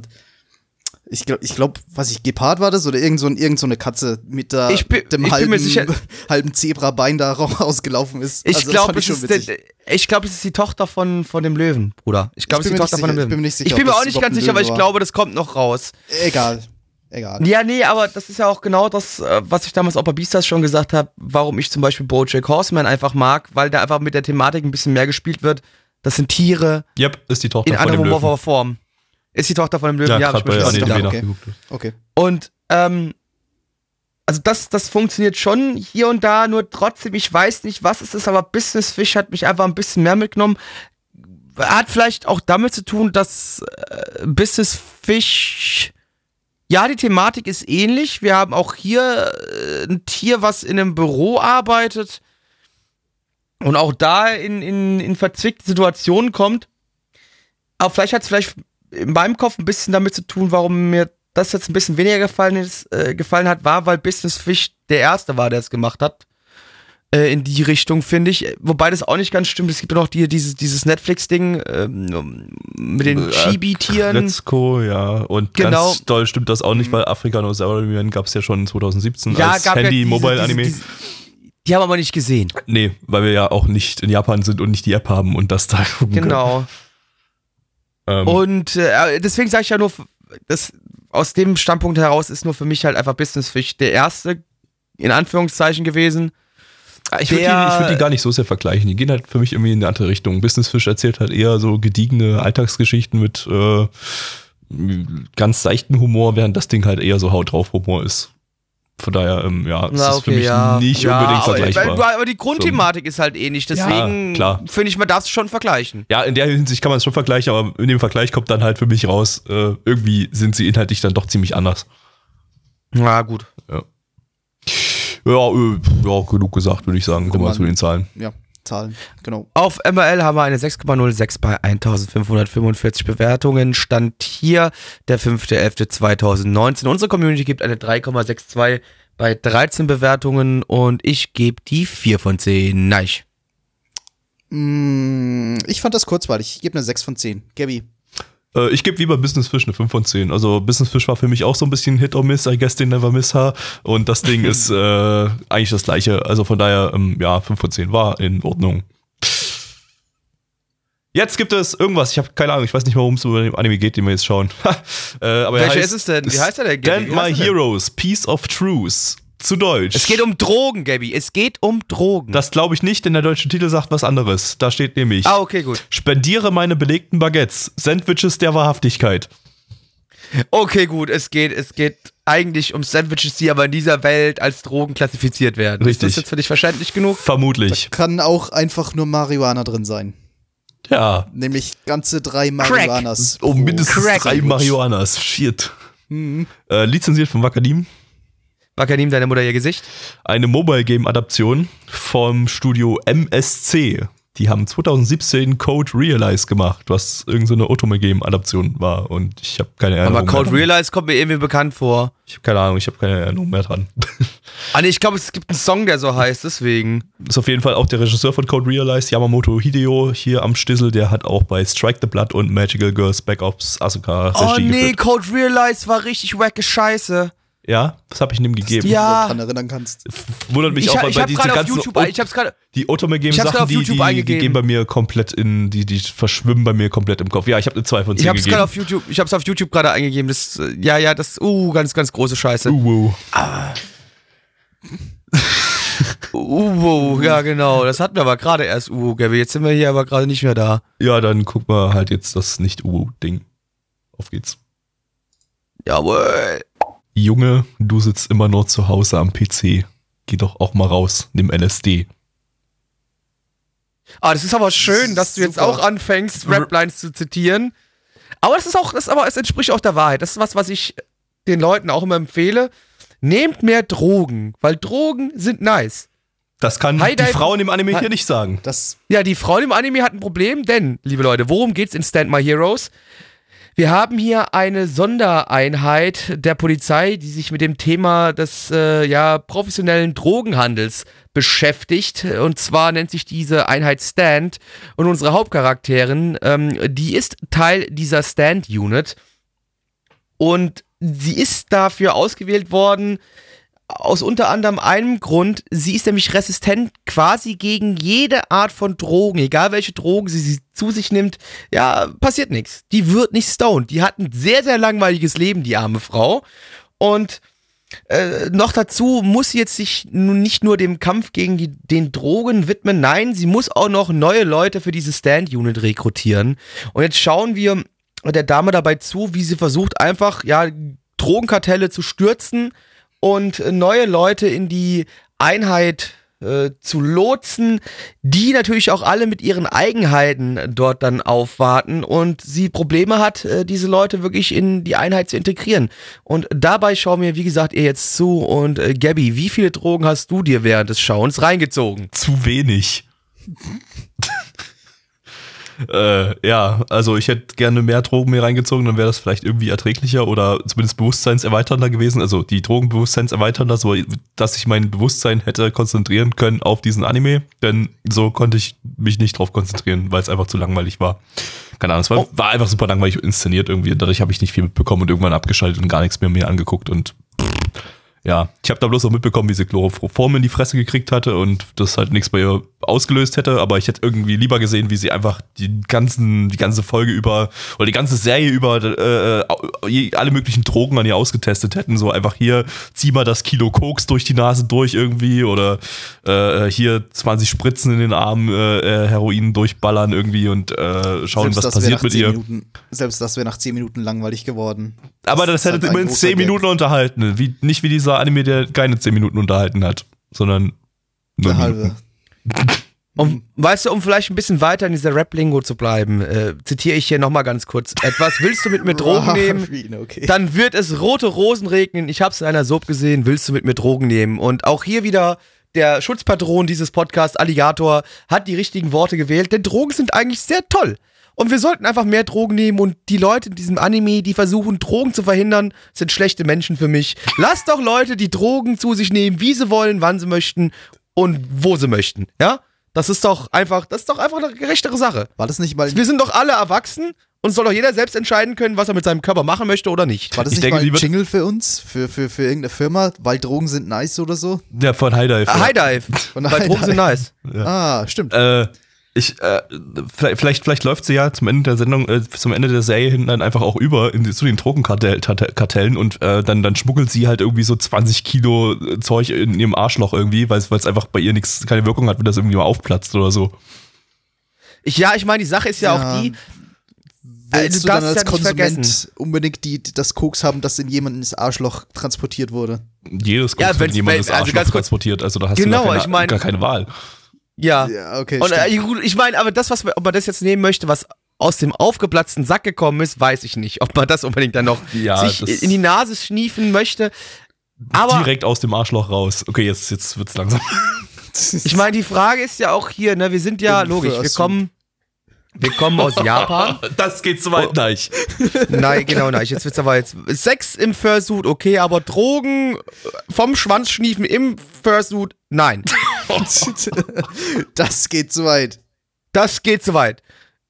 ich glaube, ich glaub, was ich, Gepard war das oder irgend so, irgend so eine Katze mit der, ich bin, dem ich halben, sicher, halben Zebrabein da rausgelaufen ist. Ich also, glaube, es, ist ich glaub, es ist die Tochter von, von dem Löwen, Bruder. Ich glaube, es ist die Tochter sicher, von dem Löwen. Ich bin mir, nicht sicher, ich bin mir auch nicht ganz sicher, aber ich glaube, das kommt noch raus. Egal egal. Ja, nee, aber das ist ja auch genau das, äh, was ich damals auch bei Beastars schon gesagt habe, warum ich zum Beispiel Bojack Horseman einfach mag, weil da einfach mit der Thematik ein bisschen mehr gespielt wird. Das sind Tiere. Yep, ist die Tochter in von dem Löwen. Form. Ist die Tochter von dem Löwen. Ja, ja ich bei ich ja, okay. okay. Und ähm, also das, das funktioniert schon hier und da, nur trotzdem, ich weiß nicht, was es ist, aber Business Fish hat mich einfach ein bisschen mehr mitgenommen. Hat vielleicht auch damit zu tun, dass äh, Business Fish ja, die Thematik ist ähnlich. Wir haben auch hier äh, ein Tier, was in einem Büro arbeitet und auch da in, in, in verzwickte Situationen kommt. Aber vielleicht hat es vielleicht in meinem Kopf ein bisschen damit zu tun, warum mir das jetzt ein bisschen weniger gefallen, ist, äh, gefallen hat, war, weil Business Fish der erste war, der es gemacht hat. Äh, in die Richtung, finde ich. Wobei das auch nicht ganz stimmt. Es gibt ja noch die, dieses, dieses Netflix-Ding ähm, mit den äh, Chibi-Tieren. Letzko, ja. Und genau. ganz doll stimmt das auch nicht, weil Afrika No Saurian gab es ja schon 2017 ja, als Handy-Mobile-Anime. Ja die haben wir aber nicht gesehen. Nee, weil wir ja auch nicht in Japan sind und nicht die App haben und das da gucken Genau. Ähm. Und äh, deswegen sage ich ja nur, das, aus dem Standpunkt heraus ist nur für mich halt einfach Business Fish der erste, in Anführungszeichen gewesen. Ich würde die, würd die, gar nicht so sehr vergleichen. Die gehen halt für mich irgendwie in eine andere Richtung. Business Fish erzählt halt eher so gediegene Alltagsgeschichten mit äh, ganz seichten Humor, während das Ding halt eher so Haut drauf Humor ist. Von daher, ähm, ja, es ist für mich ja. nicht ja, unbedingt vergleichbar. Aber, aber die Grundthematik so. ist halt ähnlich, deswegen ja, finde ich, man darf es schon vergleichen. Ja, in der Hinsicht kann man es schon vergleichen, aber in dem Vergleich kommt dann halt für mich raus, äh, irgendwie sind sie inhaltlich dann doch ziemlich anders. Ja, gut. Ja. Ja, äh, ja genug gesagt, würde ich sagen. Kommen wir zu den Zahlen. Ja, Zahlen, genau. Auf ML haben wir eine 6,06 bei 1545 Bewertungen. Stand hier der 5.11.2019. Unsere Community gibt eine 3,62 bei 13 Bewertungen und ich gebe die 4 von 10. Nein. Mm, ich fand das kurzweilig. Ich gebe eine 6 von 10. Gabby. Äh, ich gebe wie bei Business Fish eine 5 von 10. Also Business Fish war für mich auch so ein bisschen Hit or Miss, I guess den never miss her. Und das Ding ist äh, eigentlich das gleiche. Also von daher, ähm, ja, 5 von 10 war in Ordnung. Jetzt gibt es irgendwas, ich habe keine Ahnung, ich weiß nicht mal, worum es über den Anime geht, den wir jetzt schauen. äh, aber Welcher ist es denn? Wie heißt er denn? Stand My Heroes, Piece of Truth zu Deutsch. Es geht um Drogen, Gabby. Es geht um Drogen. Das glaube ich nicht, denn der deutsche Titel sagt was anderes. Da steht nämlich: Ah, okay, gut. Spendiere meine belegten Baguettes. Sandwiches der Wahrhaftigkeit. Okay, gut. Es geht, es geht eigentlich um Sandwiches, die aber in dieser Welt als Drogen klassifiziert werden. Richtig. Ist das jetzt für dich verständlich genug? Vermutlich. Da kann auch einfach nur Marihuana drin sein. Ja. Nämlich ganze drei Marihuanas. Oh, mindestens Crack. drei Marihuanas. Shit. Mhm. Äh, lizenziert von Wakadim. Bakanim, deine Mutter ihr Gesicht? Eine Mobile Game Adaption vom Studio MSC. Die haben 2017 Code Realize gemacht, was irgendeine so Otome Game Adaption war und ich habe keine Erinnerung. Aber Code Realize kommt mir irgendwie bekannt vor. Ich habe keine Ahnung, ich habe keine Erinnerung mehr dran. Ah, nee, ich glaube, es gibt einen Song, der so heißt, deswegen. Ist auf jeden Fall auch der Regisseur von Code Realize, Yamamoto Hideo, hier am Stissel, der hat auch bei Strike the Blood und Magical Girls Back Ops Asuka Oh nee, geführt. Code Realize war richtig wacke Scheiße. Ja, was habe ich ihm gegeben? Ja. daran erinnern kannst. Wundert mich ich, auch, weil ich bei diese ganzen YouTube, ich hab's grade, die Otome Game Sachen, die, die, die, gehen bei mir komplett in die die verschwimmen bei mir komplett im Kopf. Ja, ich habe eine 2 von 10 ich hab's gerade auf YouTube, ich hab's auf YouTube gerade eingegeben. Das ja, ja, das uh ganz ganz große Scheiße. Uh, uh. Ah. Uwo, ja genau, das hatten wir aber gerade erst Uwo, Gabby. Jetzt sind wir hier aber gerade nicht mehr da. Ja, dann guck mal halt jetzt das nicht Uwo-Ding. Auf geht's. Jawohl. Junge, du sitzt immer nur zu Hause am PC. Geh doch auch mal raus, nimm LSD. Ah, das ist aber schön, dass du jetzt auch anfängst, Raplines zu zitieren. Aber das ist auch, das aber es entspricht auch der Wahrheit. Das ist was, was ich den Leuten auch immer empfehle. Nehmt mehr Drogen, weil Drogen sind nice. Das kann High die Frauen im Anime hier nicht sagen. Das ja, die Frauen im Anime hat ein Problem, denn, liebe Leute, worum geht's in Stand My Heroes? Wir haben hier eine Sondereinheit der Polizei, die sich mit dem Thema des äh, ja, professionellen Drogenhandels beschäftigt. Und zwar nennt sich diese Einheit Stand. Und unsere Hauptcharakterin, ähm, die ist Teil dieser Stand-Unit. Und sie ist dafür ausgewählt worden, aus unter anderem einem Grund, sie ist nämlich resistent quasi gegen jede Art von Drogen, egal welche Drogen sie, sie zu sich nimmt, ja, passiert nichts. Die wird nicht stoned. Die hat ein sehr, sehr langweiliges Leben, die arme Frau. Und äh, noch dazu muss sie jetzt sich nun nicht nur dem Kampf gegen die, den Drogen widmen, nein, sie muss auch noch neue Leute für diese Stand-Unit rekrutieren. Und jetzt schauen wir der Dame dabei zu, wie sie versucht, einfach, ja, Drogenkartelle zu stürzen und neue Leute in die Einheit äh, zu lotsen, die natürlich auch alle mit ihren Eigenheiten dort dann aufwarten und sie Probleme hat, äh, diese Leute wirklich in die Einheit zu integrieren. Und dabei schauen wir, wie gesagt, ihr jetzt zu. Und äh, Gabby, wie viele Drogen hast du dir während des Schauens reingezogen? Zu wenig. Äh, ja, also ich hätte gerne mehr Drogen mir reingezogen, dann wäre das vielleicht irgendwie erträglicher oder zumindest bewusstseinserweiternder gewesen. Also die Drogen bewusstseinserweiternder, so dass ich mein Bewusstsein hätte konzentrieren können auf diesen Anime. Denn so konnte ich mich nicht drauf konzentrieren, weil es einfach zu langweilig war. Keine Ahnung, es war, oh. war einfach super langweilig inszeniert irgendwie. Dadurch habe ich nicht viel mitbekommen und irgendwann abgeschaltet und gar nichts mehr mir angeguckt und ja, ich habe da bloß auch mitbekommen, wie sie Chloroform in die Fresse gekriegt hatte und das halt nichts bei ihr ausgelöst hätte, aber ich hätte irgendwie lieber gesehen, wie sie einfach die ganzen, die ganze Folge über oder die ganze Serie über äh, äh alle möglichen Drogen an ihr ausgetestet hätten. So einfach hier, zieh mal das Kilo Koks durch die Nase durch irgendwie oder äh, hier 20 Spritzen in den Arm, äh, äh, Heroin durchballern irgendwie und äh, schauen, selbst was passiert mit ihr. Minuten, selbst das wäre nach 10 Minuten langweilig geworden. Aber das, das hätte immerhin 10 Minuten unterhalten. Wie, nicht wie dieser Anime, der keine 10 Minuten unterhalten hat, sondern nur Eine halbe. Um, weißt du, um vielleicht ein bisschen weiter in dieser Rap-Lingo zu bleiben, äh, zitiere ich hier nochmal ganz kurz etwas. Willst du mit mir Drogen nehmen? Okay. Dann wird es rote Rosen regnen. Ich hab's in einer Soap gesehen. Willst du mit mir Drogen nehmen? Und auch hier wieder der Schutzpatron dieses Podcasts, Alligator, hat die richtigen Worte gewählt, denn Drogen sind eigentlich sehr toll. Und wir sollten einfach mehr Drogen nehmen und die Leute in diesem Anime, die versuchen, Drogen zu verhindern, sind schlechte Menschen für mich. Lasst doch Leute die Drogen zu sich nehmen, wie sie wollen, wann sie möchten und wo sie möchten. Ja? Das ist doch einfach, das ist doch einfach eine gerechtere Sache. War das nicht mal. Wir sind doch alle erwachsen und soll doch jeder selbst entscheiden können, was er mit seinem Körper machen möchte oder nicht. War das ich nicht denke, mal ein Jingle für uns? Für, für, für irgendeine Firma? Weil Drogen sind nice oder so? Ja, von High Dive. Ah, High Dive. Weil Drogen sind nice. Ja. Ah, stimmt. Äh, ich, äh, vielleicht, vielleicht läuft sie ja zum Ende der Sendung, äh, zum Ende der Serie hin dann einfach auch über in die, zu den Drogenkartellen und äh, dann, dann schmuggelt sie halt irgendwie so 20 Kilo Zeug in ihrem Arschloch irgendwie, weil es einfach bei ihr nichts, keine Wirkung hat, wenn das irgendwie mal aufplatzt oder so. Ich, ja, ich meine, die Sache ist ja, ja. auch die, Willst äh, du, du dann als ja Konsument unbedingt die, das Koks haben, das in jemandem Arschloch transportiert wurde? Jedes Koks ja, wird in jemandes also Arschloch transportiert, also da hast genau, du gar keine, ich mein, gar keine Wahl. Ja. ja okay, Und äh, ich meine, aber das, was ob man das jetzt nehmen möchte, was aus dem aufgeplatzten Sack gekommen ist, weiß ich nicht. Ob man das unbedingt dann noch ja, sich in die Nase schniefen möchte. Aber direkt aus dem Arschloch raus. Okay, jetzt, jetzt wird's langsam. ich meine, die Frage ist ja auch hier, ne, wir sind ja logisch, wir kommen wir kommen aus Japan. Das geht zu weit, oh. nein. Nein, genau, nein. Jetzt wird's aber jetzt. Sex im Fursuit, okay, aber Drogen vom Schwanzschniefen im Fursuit, nein. das geht zu weit. Das geht zu weit.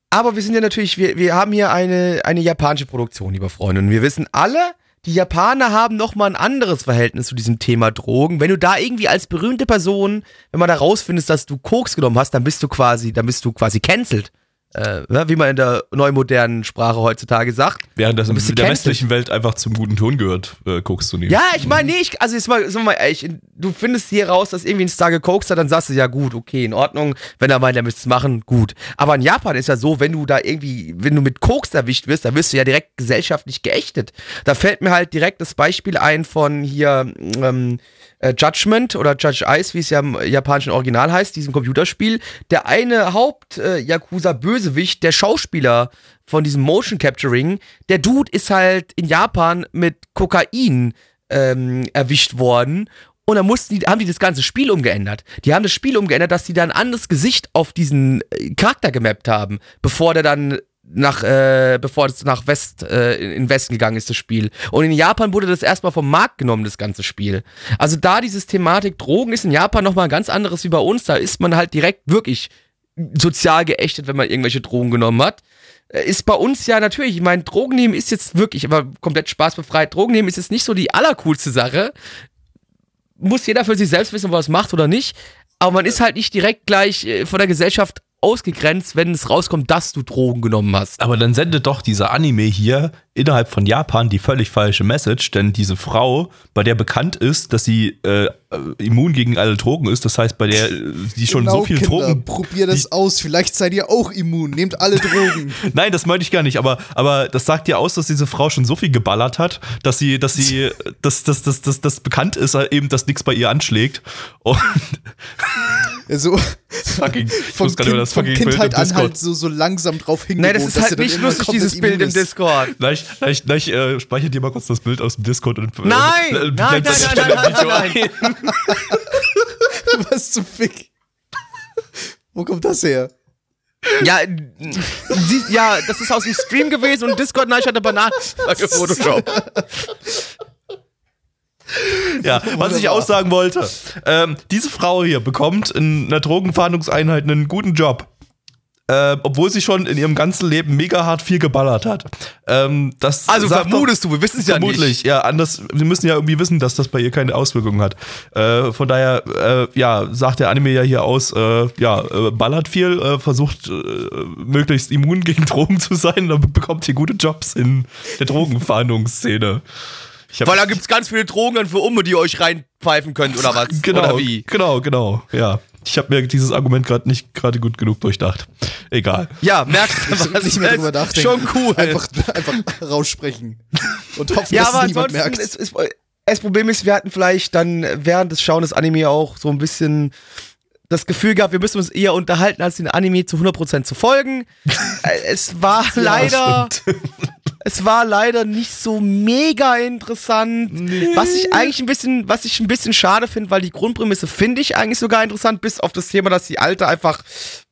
Aber wir sind ja natürlich, wir, wir haben hier eine, eine japanische Produktion, lieber Freunde. Und wir wissen alle, die Japaner haben noch mal ein anderes Verhältnis zu diesem Thema Drogen. Wenn du da irgendwie als berühmte Person, wenn man da rausfindest, dass du Koks genommen hast, dann bist du quasi, dann bist du quasi cancelled äh, wie man in der neumodernen Sprache heutzutage sagt. Während das in der cancelled. westlichen Welt einfach zum guten Ton gehört, äh, Koks zu nehmen. Ja, ich meine, nee, ich, also jetzt mal, sag mal ehrlich, du findest hier raus, dass irgendwie ein Star gekokst hat, dann sagst du ja gut, okay, in Ordnung, wenn er meint, er müsste es machen, gut. Aber in Japan ist ja so, wenn du da irgendwie, wenn du mit Koks erwischt wirst, dann wirst du ja direkt gesellschaftlich geächtet. Da fällt mir halt direkt das Beispiel ein von hier, ähm, äh, Judgment oder Judge Ice, wie es ja im japanischen Original heißt, diesem Computerspiel, der eine Haupt-Yakuza-Bösewicht, äh, der Schauspieler von diesem Motion Capturing, der Dude ist halt in Japan mit Kokain ähm, erwischt worden und dann mussten die, haben die das ganze Spiel umgeändert. Die haben das Spiel umgeändert, dass die da ein anderes Gesicht auf diesen äh, Charakter gemappt haben, bevor der dann nach, äh, bevor es nach West, äh, in Westen gegangen ist, das Spiel. Und in Japan wurde das erstmal vom Markt genommen, das ganze Spiel. Also da dieses Thematik Drogen ist in Japan nochmal ganz anderes wie bei uns. Da ist man halt direkt wirklich sozial geächtet, wenn man irgendwelche Drogen genommen hat. Äh, ist bei uns ja natürlich, ich meine, Drogen nehmen ist jetzt wirklich, aber komplett spaßbefreit. Drogen nehmen ist jetzt nicht so die allercoolste Sache. Muss jeder für sich selbst wissen, was macht oder nicht. Aber man ist halt nicht direkt gleich äh, von der Gesellschaft ausgegrenzt, wenn es rauskommt, dass du Drogen genommen hast. Aber dann sendet doch dieser Anime hier innerhalb von Japan die völlig falsche Message, denn diese Frau, bei der bekannt ist, dass sie äh, immun gegen alle Drogen ist, das heißt, bei der sie schon genau, so viel Kinder, Drogen. Probier das aus, vielleicht seid ihr auch immun, nehmt alle Drogen. Nein, das meinte ich gar nicht, aber, aber das sagt ja aus, dass diese Frau schon so viel geballert hat, dass sie, dass sie, dass, dass, dass, dass, dass bekannt ist, eben, dass nichts bei ihr anschlägt. Und so fucking, vom ich kind, das fucking Kindheit Bild an halt so, so langsam drauf hingewohnt. Nein, das ist halt nicht lustig, dieses Bild im Discord. Gleich, gleich, gleich äh, speichert dir mal kurz das Bild aus dem Discord und äh, Nein! Äh, nein, nein, nein, nein, nein, nein. Was zum Fick? Wo kommt das her? Ja, sie, ja, das ist aus dem Stream gewesen und Discord nein, ich hatte Bananen Photoshop. ja, was ich aussagen wollte. Ähm, diese Frau hier bekommt in einer Drogenfahndungseinheit einen guten Job. Äh, obwohl sie schon in ihrem ganzen Leben mega hart viel geballert hat. Ähm, das also vermutest doch, du, wir wissen es ja nicht. Vermutlich, ja, anders, wir müssen ja irgendwie wissen, dass das bei ihr keine Auswirkungen hat. Äh, von daher, äh, ja, sagt der Anime ja hier aus, äh, ja, äh, ballert viel, äh, versucht möglichst immun gegen Drogen zu sein, dann bekommt ihr gute Jobs in der Drogenfahndungsszene. Weil da gibt es ganz viele Drogen für Umme, die ihr euch reinpfeifen könnt, oder was? Genau, oder wie? Genau, genau, ja. Ich habe mir dieses Argument gerade nicht gerade gut genug durchdacht. Egal. Ja, merkst du, was nicht mehr drüber nachdenken. Schon cool. Einfach, einfach raussprechen und hoffen, ja, dass es niemand merkt. Ist, ist, das Problem ist, wir hatten vielleicht dann während des Schauen des Anime auch so ein bisschen das Gefühl gehabt, wir müssen uns eher unterhalten, als den Anime zu 100% zu folgen. es war ja, leider es war leider nicht so mega interessant. Nee. Was ich eigentlich ein bisschen, was ich ein bisschen schade finde, weil die Grundprämisse finde ich eigentlich sogar interessant, bis auf das Thema, dass die Alte einfach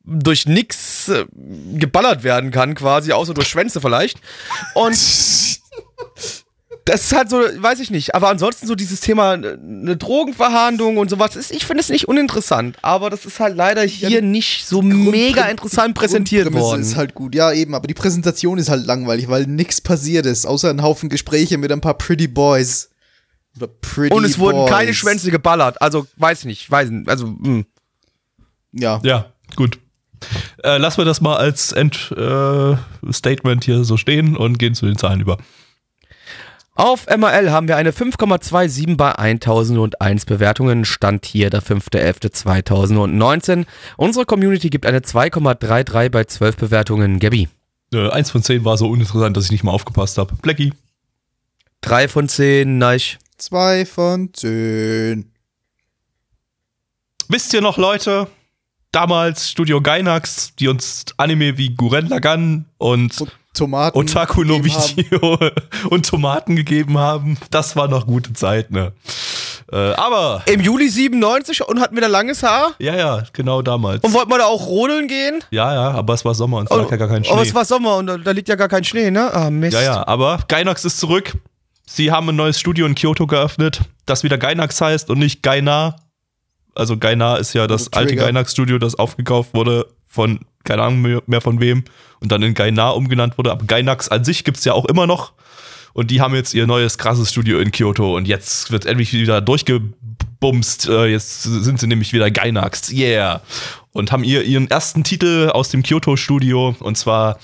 durch nix äh, geballert werden kann, quasi, außer durch Schwänze vielleicht. Und das ist halt so, weiß ich nicht. Aber ansonsten so dieses Thema eine Drogenverhandlung und sowas, ist, ich finde es nicht uninteressant. Aber das ist halt leider hier ja, nicht so mega interessant präsentiert worden. ist halt gut, ja eben. Aber die Präsentation ist halt langweilig, weil nichts passiert ist, außer ein Haufen Gespräche mit ein paar Pretty Boys. Pretty und es Boys. wurden keine Schwänze geballert. Also weiß nicht, weiß nicht. Also mh. Hm. ja. Ja, gut. Äh, lassen wir das mal als Endstatement äh, hier so stehen und gehen zu den Zahlen über. Auf MRL haben wir eine 5,27 bei 1001 Bewertungen. Stand hier der 5.11.2019. Unsere Community gibt eine 2,33 bei 12 Bewertungen. Gabby. Äh, eins von 10 war so uninteressant, dass ich nicht mal aufgepasst habe. Blackie. 3 von 10, Neich. 2 von 10. Wisst ihr noch, Leute? Damals Studio Gainax, die uns Anime wie Guren Lagann und, und Tomaten Otaku no Video und Tomaten gegeben haben. Das war noch gute Zeit, ne? Äh, aber. Im Juli 97 und hatten wir da langes Haar? Ja, ja, genau damals. Und wollten wir da auch rodeln gehen? Ja, ja, aber es war Sommer und es lag ja gar kein Schnee. Aber es war Sommer und da, da, liegt ja gar kein Schnee, ne? Ah, Mist. Ja, ja, aber Gainax ist zurück. Sie haben ein neues Studio in Kyoto geöffnet, das wieder Gainax heißt und nicht Gaina. Also Gaina ist ja das alte Gainax-Studio, das aufgekauft wurde von, keine Ahnung mehr von wem und dann in Gainar umgenannt wurde. Aber Gainax an sich gibt es ja auch immer noch. Und die haben jetzt ihr neues krasses Studio in Kyoto und jetzt wird endlich wieder durchgebumst. Äh, jetzt sind sie nämlich wieder Gainax. Yeah. Und haben ihr ihren ersten Titel aus dem Kyoto-Studio und zwar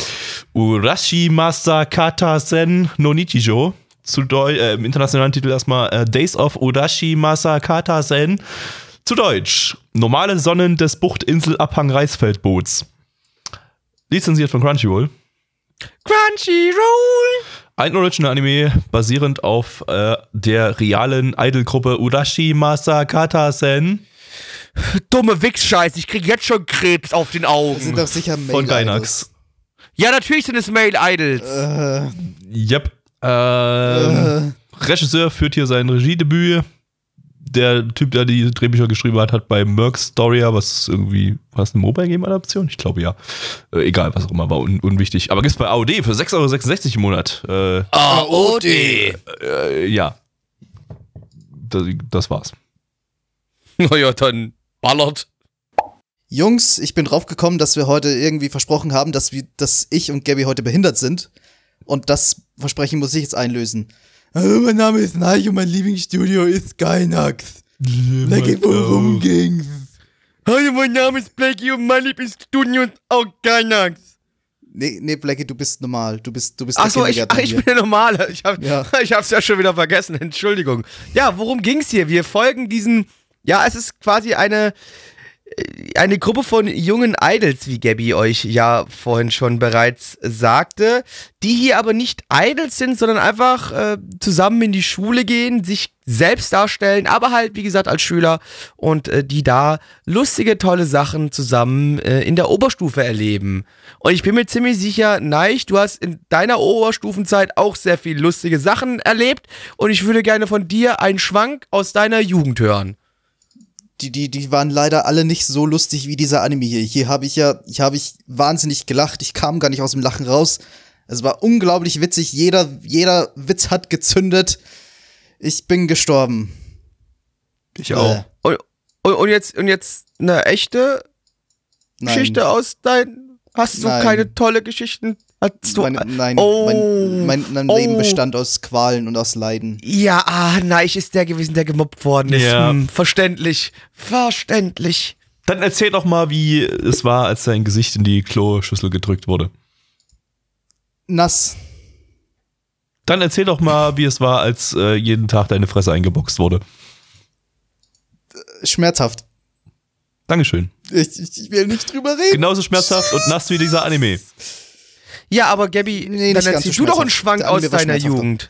Urashi Masakata Sen no Nichijo. Zu Deutsch, äh, im internationalen Titel erstmal äh, Days of Urashi Masakata Sen. Zu Deutsch. Normale Sonnen des Buchtinsel-Abhang Reisfeldboots. Lizenziert von Crunchyroll. Crunchyroll! Ein Original-Anime basierend auf äh, der realen Idol-Gruppe Urashi Masakata Sen. Dumme Wichsscheiß, ich krieg jetzt schon Krebs auf den Augen. Das sind doch sicher Male Von Gainax. Ja, natürlich sind es Male Idols. Äh. Yep. Ähm, äh. Regisseur führt hier sein Regiedebüt der Typ, der die Drehbücher geschrieben hat, hat bei Merck Storia, was irgendwie, war es eine Mobile Game Adaption? Ich glaube ja. Äh, egal, was auch immer, war un unwichtig. Aber gibt's bei AOD für 6,66 Euro im Monat. Äh, AOD! Äh, ja. Das, das war's. Naja, dann ballert. Jungs, ich bin draufgekommen, dass wir heute irgendwie versprochen haben, dass, wir, dass ich und Gabby heute behindert sind. Und das Versprechen muss ich jetzt einlösen. Hallo, mein Name ist Nike und mein Lieblingsstudio ist Gainax. Blackie, worum ging's? Hallo, mein Name ist Blackie und mein Lieblingsstudio ist auch Gainax. Nee, nee, Blackie, du bist normal. Du bist, du bist ach so, ich, ach, ich bin der Normale. Ich, hab, ja. ich hab's ja schon wieder vergessen. Entschuldigung. Ja, worum ging's hier? Wir folgen diesen. Ja, es ist quasi eine eine Gruppe von jungen Idols, wie Gabby euch ja vorhin schon bereits sagte, die hier aber nicht Idols sind, sondern einfach äh, zusammen in die Schule gehen, sich selbst darstellen, aber halt, wie gesagt, als Schüler und äh, die da lustige, tolle Sachen zusammen äh, in der Oberstufe erleben. Und ich bin mir ziemlich sicher, Neich, du hast in deiner Oberstufenzeit auch sehr viel lustige Sachen erlebt und ich würde gerne von dir einen Schwank aus deiner Jugend hören die, die, die waren leider alle nicht so lustig wie dieser Anime hier. Hier habe ich ja, hier habe ich wahnsinnig gelacht. Ich kam gar nicht aus dem Lachen raus. Es war unglaublich witzig. Jeder, jeder Witz hat gezündet. Ich bin gestorben. Ich auch. Äh. Und, und, jetzt, und jetzt eine echte Nein. Geschichte aus dein. Hast du Nein. keine tolle Geschichten Hast du, meine, nein, oh, mein, mein, mein oh. Leben bestand aus Qualen und aus Leiden. Ja, ah, Neich ist der gewesen, der gemobbt worden ist. Ja. Hm, verständlich. Verständlich. Dann erzähl doch mal, wie es war, als sein Gesicht in die Kloschüssel gedrückt wurde. Nass. Dann erzähl doch mal, wie es war, als äh, jeden Tag deine Fresse eingeboxt wurde. Schmerzhaft. Dankeschön. Ich, ich will nicht drüber reden. Genauso schmerzhaft und nass wie dieser Anime. Ja, aber Gabby, nee, dann erzähl du doch einen Schwank aus deiner Jugend.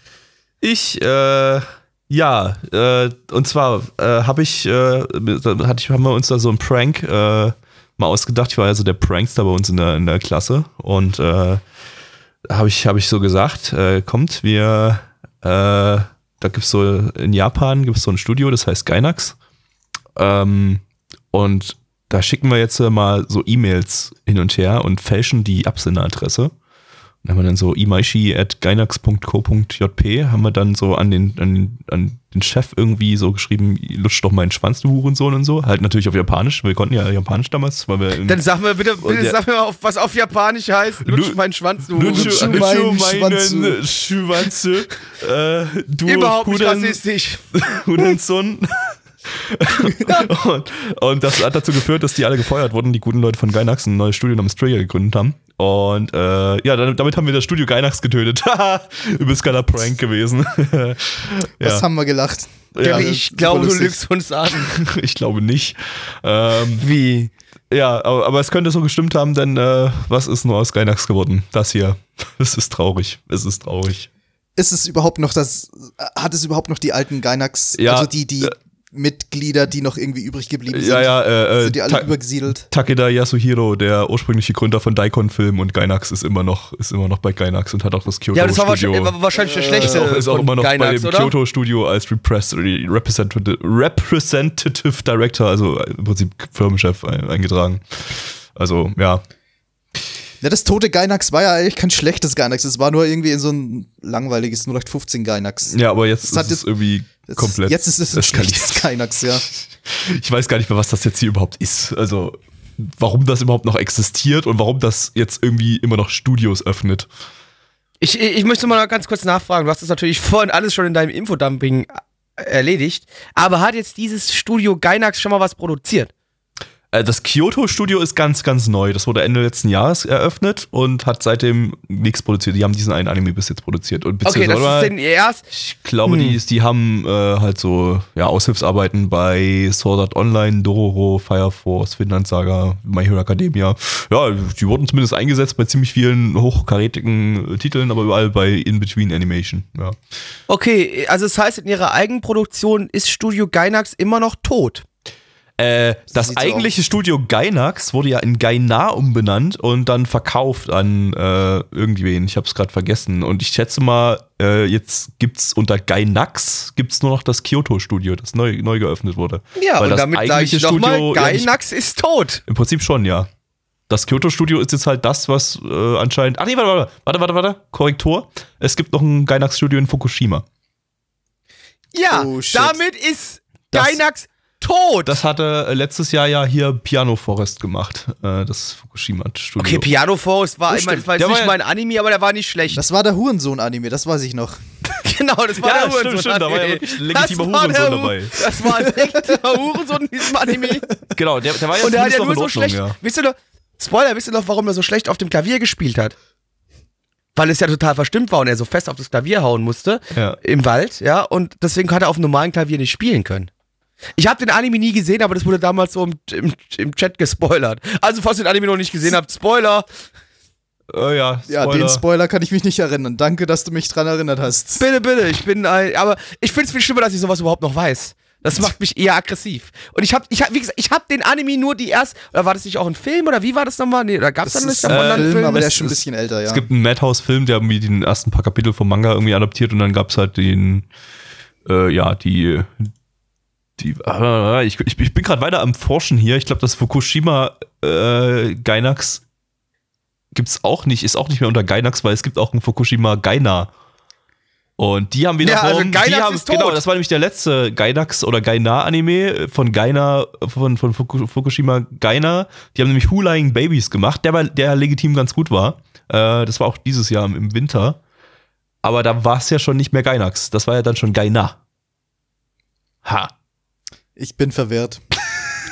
Ich, äh, ja, äh, und zwar äh, habe ich, äh, hatte ich, haben wir uns da so einen Prank äh, mal ausgedacht. Ich war ja so der Prankster bei uns in der, in der Klasse und äh, habe ich, hab ich so gesagt, äh, kommt, wir, äh, da gibt's so, in Japan gibt es so ein Studio, das heißt Gainax. Ähm, und da schicken wir jetzt mal so E-Mails hin und her und fälschen die Absenderadresse dann haben wir dann so imaishi at gainax.co.jp haben wir dann so an den, an, an den Chef irgendwie so geschrieben, lutsch doch meinen Schwanz, du Hurensohn und so. Halt natürlich auf Japanisch, wir konnten ja Japanisch damals, weil wir Dann sag mir bitte, bitte der, sag mir mal, was auf Japanisch heißt, lutsch meinen Schwanz, du Hurensohn. Lutsch meinen Schwanz, Schwanze, äh, du Überhaupt nicht rassistisch. Hurensohn. und, und, das hat dazu geführt, dass die alle gefeuert wurden, die guten Leute von Gainax ein neues Studio namens Trigger gegründet haben. Und äh, ja, damit haben wir das Studio Gainax getötet. Übelst geiler Prank gewesen. ja. Was haben wir gelacht? Ja, ich glaube, du lügst uns an. ich glaube nicht. Ähm, Wie? Ja, aber, aber, es könnte so gestimmt haben, denn äh, was ist nur aus Gainax geworden? Das hier. Es ist traurig. Es ist traurig. Ist es überhaupt noch das, hat es überhaupt noch die alten Gainax, ja, also die, die, Mitglieder, die noch irgendwie übrig geblieben sind. Ja, ja, äh, äh sind die alle Ta übergesiedelt? Takeda Yasuhiro, der ursprüngliche Gründer von Daikon Film und Gainax ist immer noch ist immer noch bei Gainax und hat auch das Kyoto Ja, das war Studio. wahrscheinlich, der schlechte. Ist auch, ist auch immer noch Gainax, bei dem Kyoto Studio als Representative, Representative Director, also im Prinzip Firmenchef eingetragen. Also, ja. Ja, das tote Gainax war ja eigentlich kein schlechtes Gainax. Es war nur irgendwie in so ein langweiliges 0815 Gainax. Ja, aber jetzt das ist es irgendwie jetzt, komplett. Jetzt ist es ein schlechtes Gainax, ja. Ich weiß gar nicht mehr, was das jetzt hier überhaupt ist. Also, warum das überhaupt noch existiert und warum das jetzt irgendwie immer noch Studios öffnet. Ich, ich möchte mal ganz kurz nachfragen. Du hast das natürlich vorhin alles schon in deinem Infodumping erledigt. Aber hat jetzt dieses Studio Gainax schon mal was produziert? Äh, das Kyoto-Studio ist ganz, ganz neu. Das wurde Ende letzten Jahres eröffnet und hat seitdem nichts produziert. Die haben diesen einen Anime bis jetzt produziert. Und okay, das ist denn erst. Ich glaube, hm. die, die haben äh, halt so ja, Aushilfsarbeiten bei Sword Art Online, Dororo, Fire Force, Finland Saga, My Hero Academia. Ja, die wurden zumindest eingesetzt bei ziemlich vielen hochkarätigen äh, Titeln, aber überall bei In-Between Animation. Ja. Okay, also das heißt, in ihrer Eigenproduktion ist Studio Gainax immer noch tot. Äh, das eigentliche so Studio Gainax wurde ja in Gaina umbenannt und dann verkauft an äh, irgendwen. Ich habe es gerade vergessen. Und ich schätze mal, äh, jetzt es unter Gainax gibt's nur noch das Kyoto-Studio, das neu, neu geöffnet wurde. Ja, Weil und das damit eigentliche ich Studio, mal, Gainax ja, ist tot. Im Prinzip schon, ja. Das Kyoto-Studio ist jetzt halt das, was äh, anscheinend. Ach nee, warte, warte, warte, warte, warte. Korrektor. Es gibt noch ein Gainax-Studio in Fukushima. Ja, oh, damit ist Gainax tot. Das hatte äh, letztes Jahr ja hier Piano Forest gemacht, äh, das Fukushima-Studio. Okay, Piano Forest war, oh, ich mein, das war jetzt nicht mein Anime, aber der war nicht schlecht. Das war der Hurensohn-Anime, das weiß ich noch. genau, das war ja, der Hurensohn. Stimmt, da war ja legitimer Hurensohn dabei. Das war ein legitimer Hurensohn in diesem Anime. Genau, der, der war ja Und der hat ja nur so schlecht. Ja. Wisst ihr noch, Spoiler, wisst ihr noch, warum er so schlecht auf dem Klavier gespielt hat? weil es ja total verstimmt war und er so fest auf das Klavier hauen musste ja. im Wald, ja, und deswegen hat er auf einem normalen Klavier nicht spielen können. Ich habe den Anime nie gesehen, aber das wurde damals so im, im, im, Chat gespoilert. Also, falls ihr den Anime noch nicht gesehen habt, Spoiler. Oh ja, Spoiler. Ja, den Spoiler kann ich mich nicht erinnern. Danke, dass du mich dran erinnert hast. Bitte, bitte. Ich bin ein, aber ich finde es viel schlimmer, dass ich sowas überhaupt noch weiß. Das macht mich eher aggressiv. Und ich habe, ich hab, wie gesagt, ich habe den Anime nur die erst, oder war das nicht auch ein Film oder wie war das nochmal? Nee, oder gab es dann nicht davon äh, einen Film? Aber der ist schon ein bisschen älter, ja. Es gibt einen Madhouse-Film, der irgendwie den ersten paar Kapitel vom Manga irgendwie adaptiert und dann gab es halt den, äh, ja, die, die, äh, ich, ich, ich bin gerade weiter am Forschen hier. Ich glaube, das Fukushima äh, Gainax es auch nicht, ist auch nicht mehr unter Gainax, weil es gibt auch ein Fukushima Gaina. Und die haben wiederum, ja, also Gainax die haben, ist tot. genau, das war nämlich der letzte Gainax oder Gaina-Anime von Gaina, von, von Fukushima Gaina. Die haben nämlich Who Lying Babies gemacht, der, war, der legitim ganz gut war. Äh, das war auch dieses Jahr im Winter. Aber da war es ja schon nicht mehr Gainax. Das war ja dann schon Gaina. Ha. Ich bin verwirrt.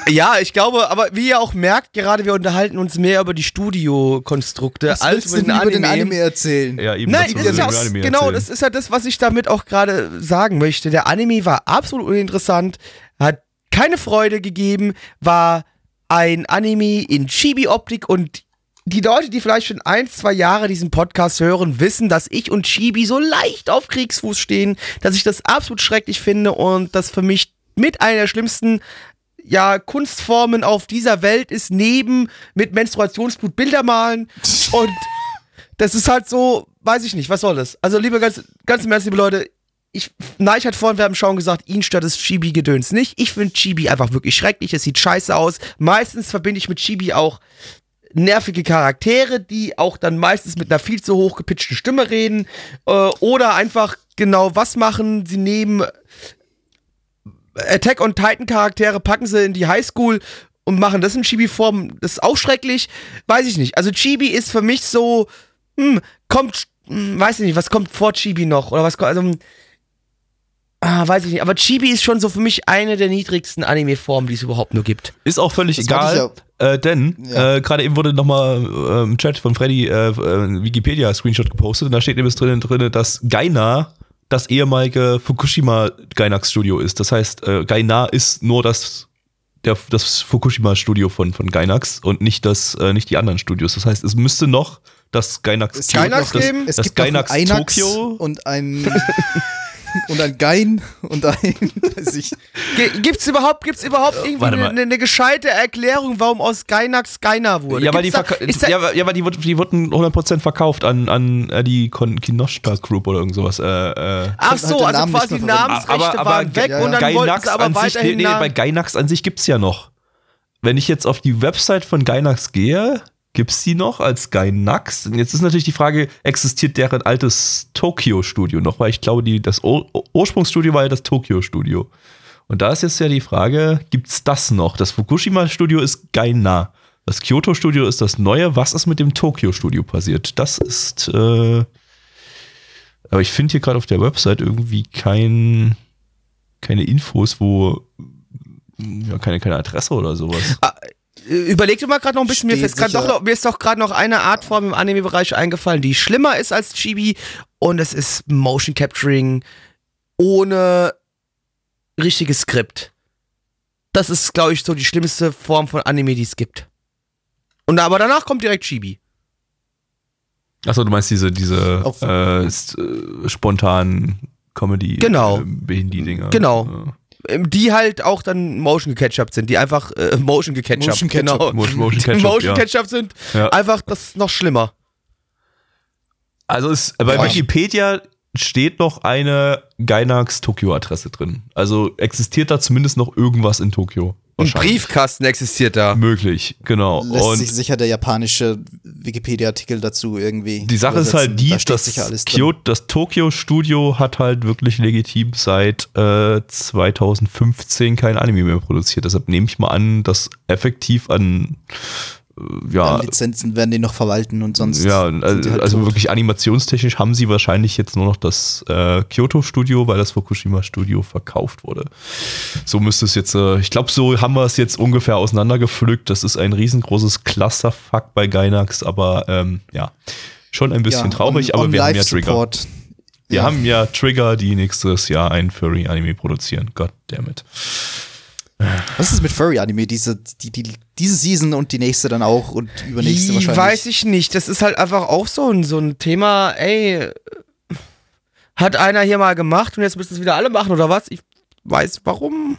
Ja, ich glaube, aber wie ihr auch merkt, gerade wir unterhalten uns mehr über die Studiokonstrukte als über den, Anime. den Anime erzählen. Ja, eben Nein, das ist ja auch, genau, das ist ja das, was ich damit auch gerade sagen möchte. Der Anime war absolut uninteressant, hat keine Freude gegeben, war ein Anime in Chibi-Optik und die Leute, die vielleicht schon ein, zwei Jahre diesen Podcast hören, wissen, dass ich und Chibi so leicht auf Kriegsfuß stehen, dass ich das absolut schrecklich finde und das für mich mit einer der schlimmsten ja, Kunstformen auf dieser Welt ist, neben mit Menstruationsblut Bilder malen. Und das ist halt so, weiß ich nicht, was soll das? Also, liebe ganz, ganz im Ernst, liebe Leute, ich, Neich hat vorhin beim Schauen gesagt, ihn stört das Chibi-Gedöns nicht. Ich finde Chibi einfach wirklich schrecklich, es sieht scheiße aus. Meistens verbinde ich mit Chibi auch nervige Charaktere, die auch dann meistens mit einer viel zu hoch gepitchten Stimme reden äh, oder einfach genau was machen. Sie nehmen Attack on Titan Charaktere packen sie in die Highschool und machen das in Chibi-Form. Das ist auch schrecklich. Weiß ich nicht. Also Chibi ist für mich so, hm, kommt, hm, weiß ich nicht, was kommt vor Chibi noch? Oder was kommt, also, ah, weiß ich nicht. Aber Chibi ist schon so für mich eine der niedrigsten Anime-Formen, die es überhaupt nur gibt. Ist auch völlig das egal. Äh, denn ja. äh, gerade eben wurde nochmal äh, im Chat von Freddy äh, äh, Wikipedia-Screenshot gepostet und da steht eben drin, drin dass Gaina das ehemalige Fukushima Gainax Studio ist. Das heißt, äh, Gaina ist nur das, der, das Fukushima Studio von, von Gainax und nicht, das, äh, nicht die anderen Studios. Das heißt, es müsste noch das Gainax, Gainax das, geben. Es das gibt Gainax Tokyo und ein und ein Gein und ein. ich. Gibt's überhaupt, gibt's überhaupt äh, irgendwie eine, eine, gescheite Erklärung, warum aus Gainax Gaina wurde? Ja, weil die, da, ja, ja, weil die, die wurden 100% verkauft an, an äh, die Kinoshita Group oder irgend sowas. Äh, äh. Ach so, also Namen quasi die Namensrechte aber, aber, waren weg ja, ja. und dann Gainax wollten sie aber weiterhin sich, nee, bei Gainax an sich gibt's ja noch. Wenn ich jetzt auf die Website von Gainax gehe, Gibt es die noch als Gainax? Und jetzt ist natürlich die Frage, existiert deren altes Tokyo-Studio noch? Weil ich glaube, die, das Ur Ursprungsstudio war ja das Tokyo-Studio. Und da ist jetzt ja die Frage, gibt es das noch? Das Fukushima-Studio ist Gaina. Das Kyoto-Studio ist das neue. Was ist mit dem Tokyo-Studio passiert? Das ist, äh, Aber ich finde hier gerade auf der Website irgendwie kein, keine Infos, wo ja, keine, keine Adresse oder sowas. Überleg dir mal gerade noch ein bisschen, mir, ist doch mir ist doch gerade noch eine Artform im Anime-Bereich eingefallen, die schlimmer ist als Chibi und es ist Motion Capturing ohne richtiges Skript. Das ist, glaube ich, so die schlimmste Form von Anime, die es gibt. Und aber danach kommt direkt Chibi. Achso, du meinst diese, diese äh, äh, spontanen Comedy genau. äh, Ja. Ähm, die halt auch dann Motion gecatchupt sind, die einfach äh, Motion gecatchupt, Motion Ketchup. genau. Motion, Motion Ketchup, Motion Ketchup sind ja. einfach das noch schlimmer. Also ist bei Wikipedia steht noch eine Gainax Tokio-Adresse drin. Also existiert da zumindest noch irgendwas in Tokio. Ein Briefkasten existiert da. Möglich, genau. Lässt und sich sicher der japanische Wikipedia-Artikel dazu irgendwie. Die Sache ist halt die, da dass Kyoto, das Tokyo-Studio hat halt wirklich legitim seit äh, 2015 kein Anime mehr produziert. Deshalb nehme ich mal an, dass effektiv an ja. Lizenzen werden die noch verwalten und sonst. Ja, also, halt also wirklich animationstechnisch haben sie wahrscheinlich jetzt nur noch das äh, Kyoto-Studio, weil das Fukushima-Studio verkauft wurde. So müsste es jetzt, äh, ich glaube, so haben wir es jetzt ungefähr auseinandergepflückt. Das ist ein riesengroßes Clusterfuck bei Gainax, aber ähm, ja, schon ein bisschen ja, traurig, on, aber on wir haben ja Trigger. Wir ja. haben ja Trigger, die nächstes Jahr ein Furry-Anime produzieren. God damn it. Was ist mit Furry-Anime? Diese, die, die, diese Season und die nächste dann auch und übernächste die wahrscheinlich. Weiß ich nicht. Das ist halt einfach auch so ein, so ein Thema, ey, hat einer hier mal gemacht und jetzt müssen es wieder alle machen oder was? Ich weiß warum.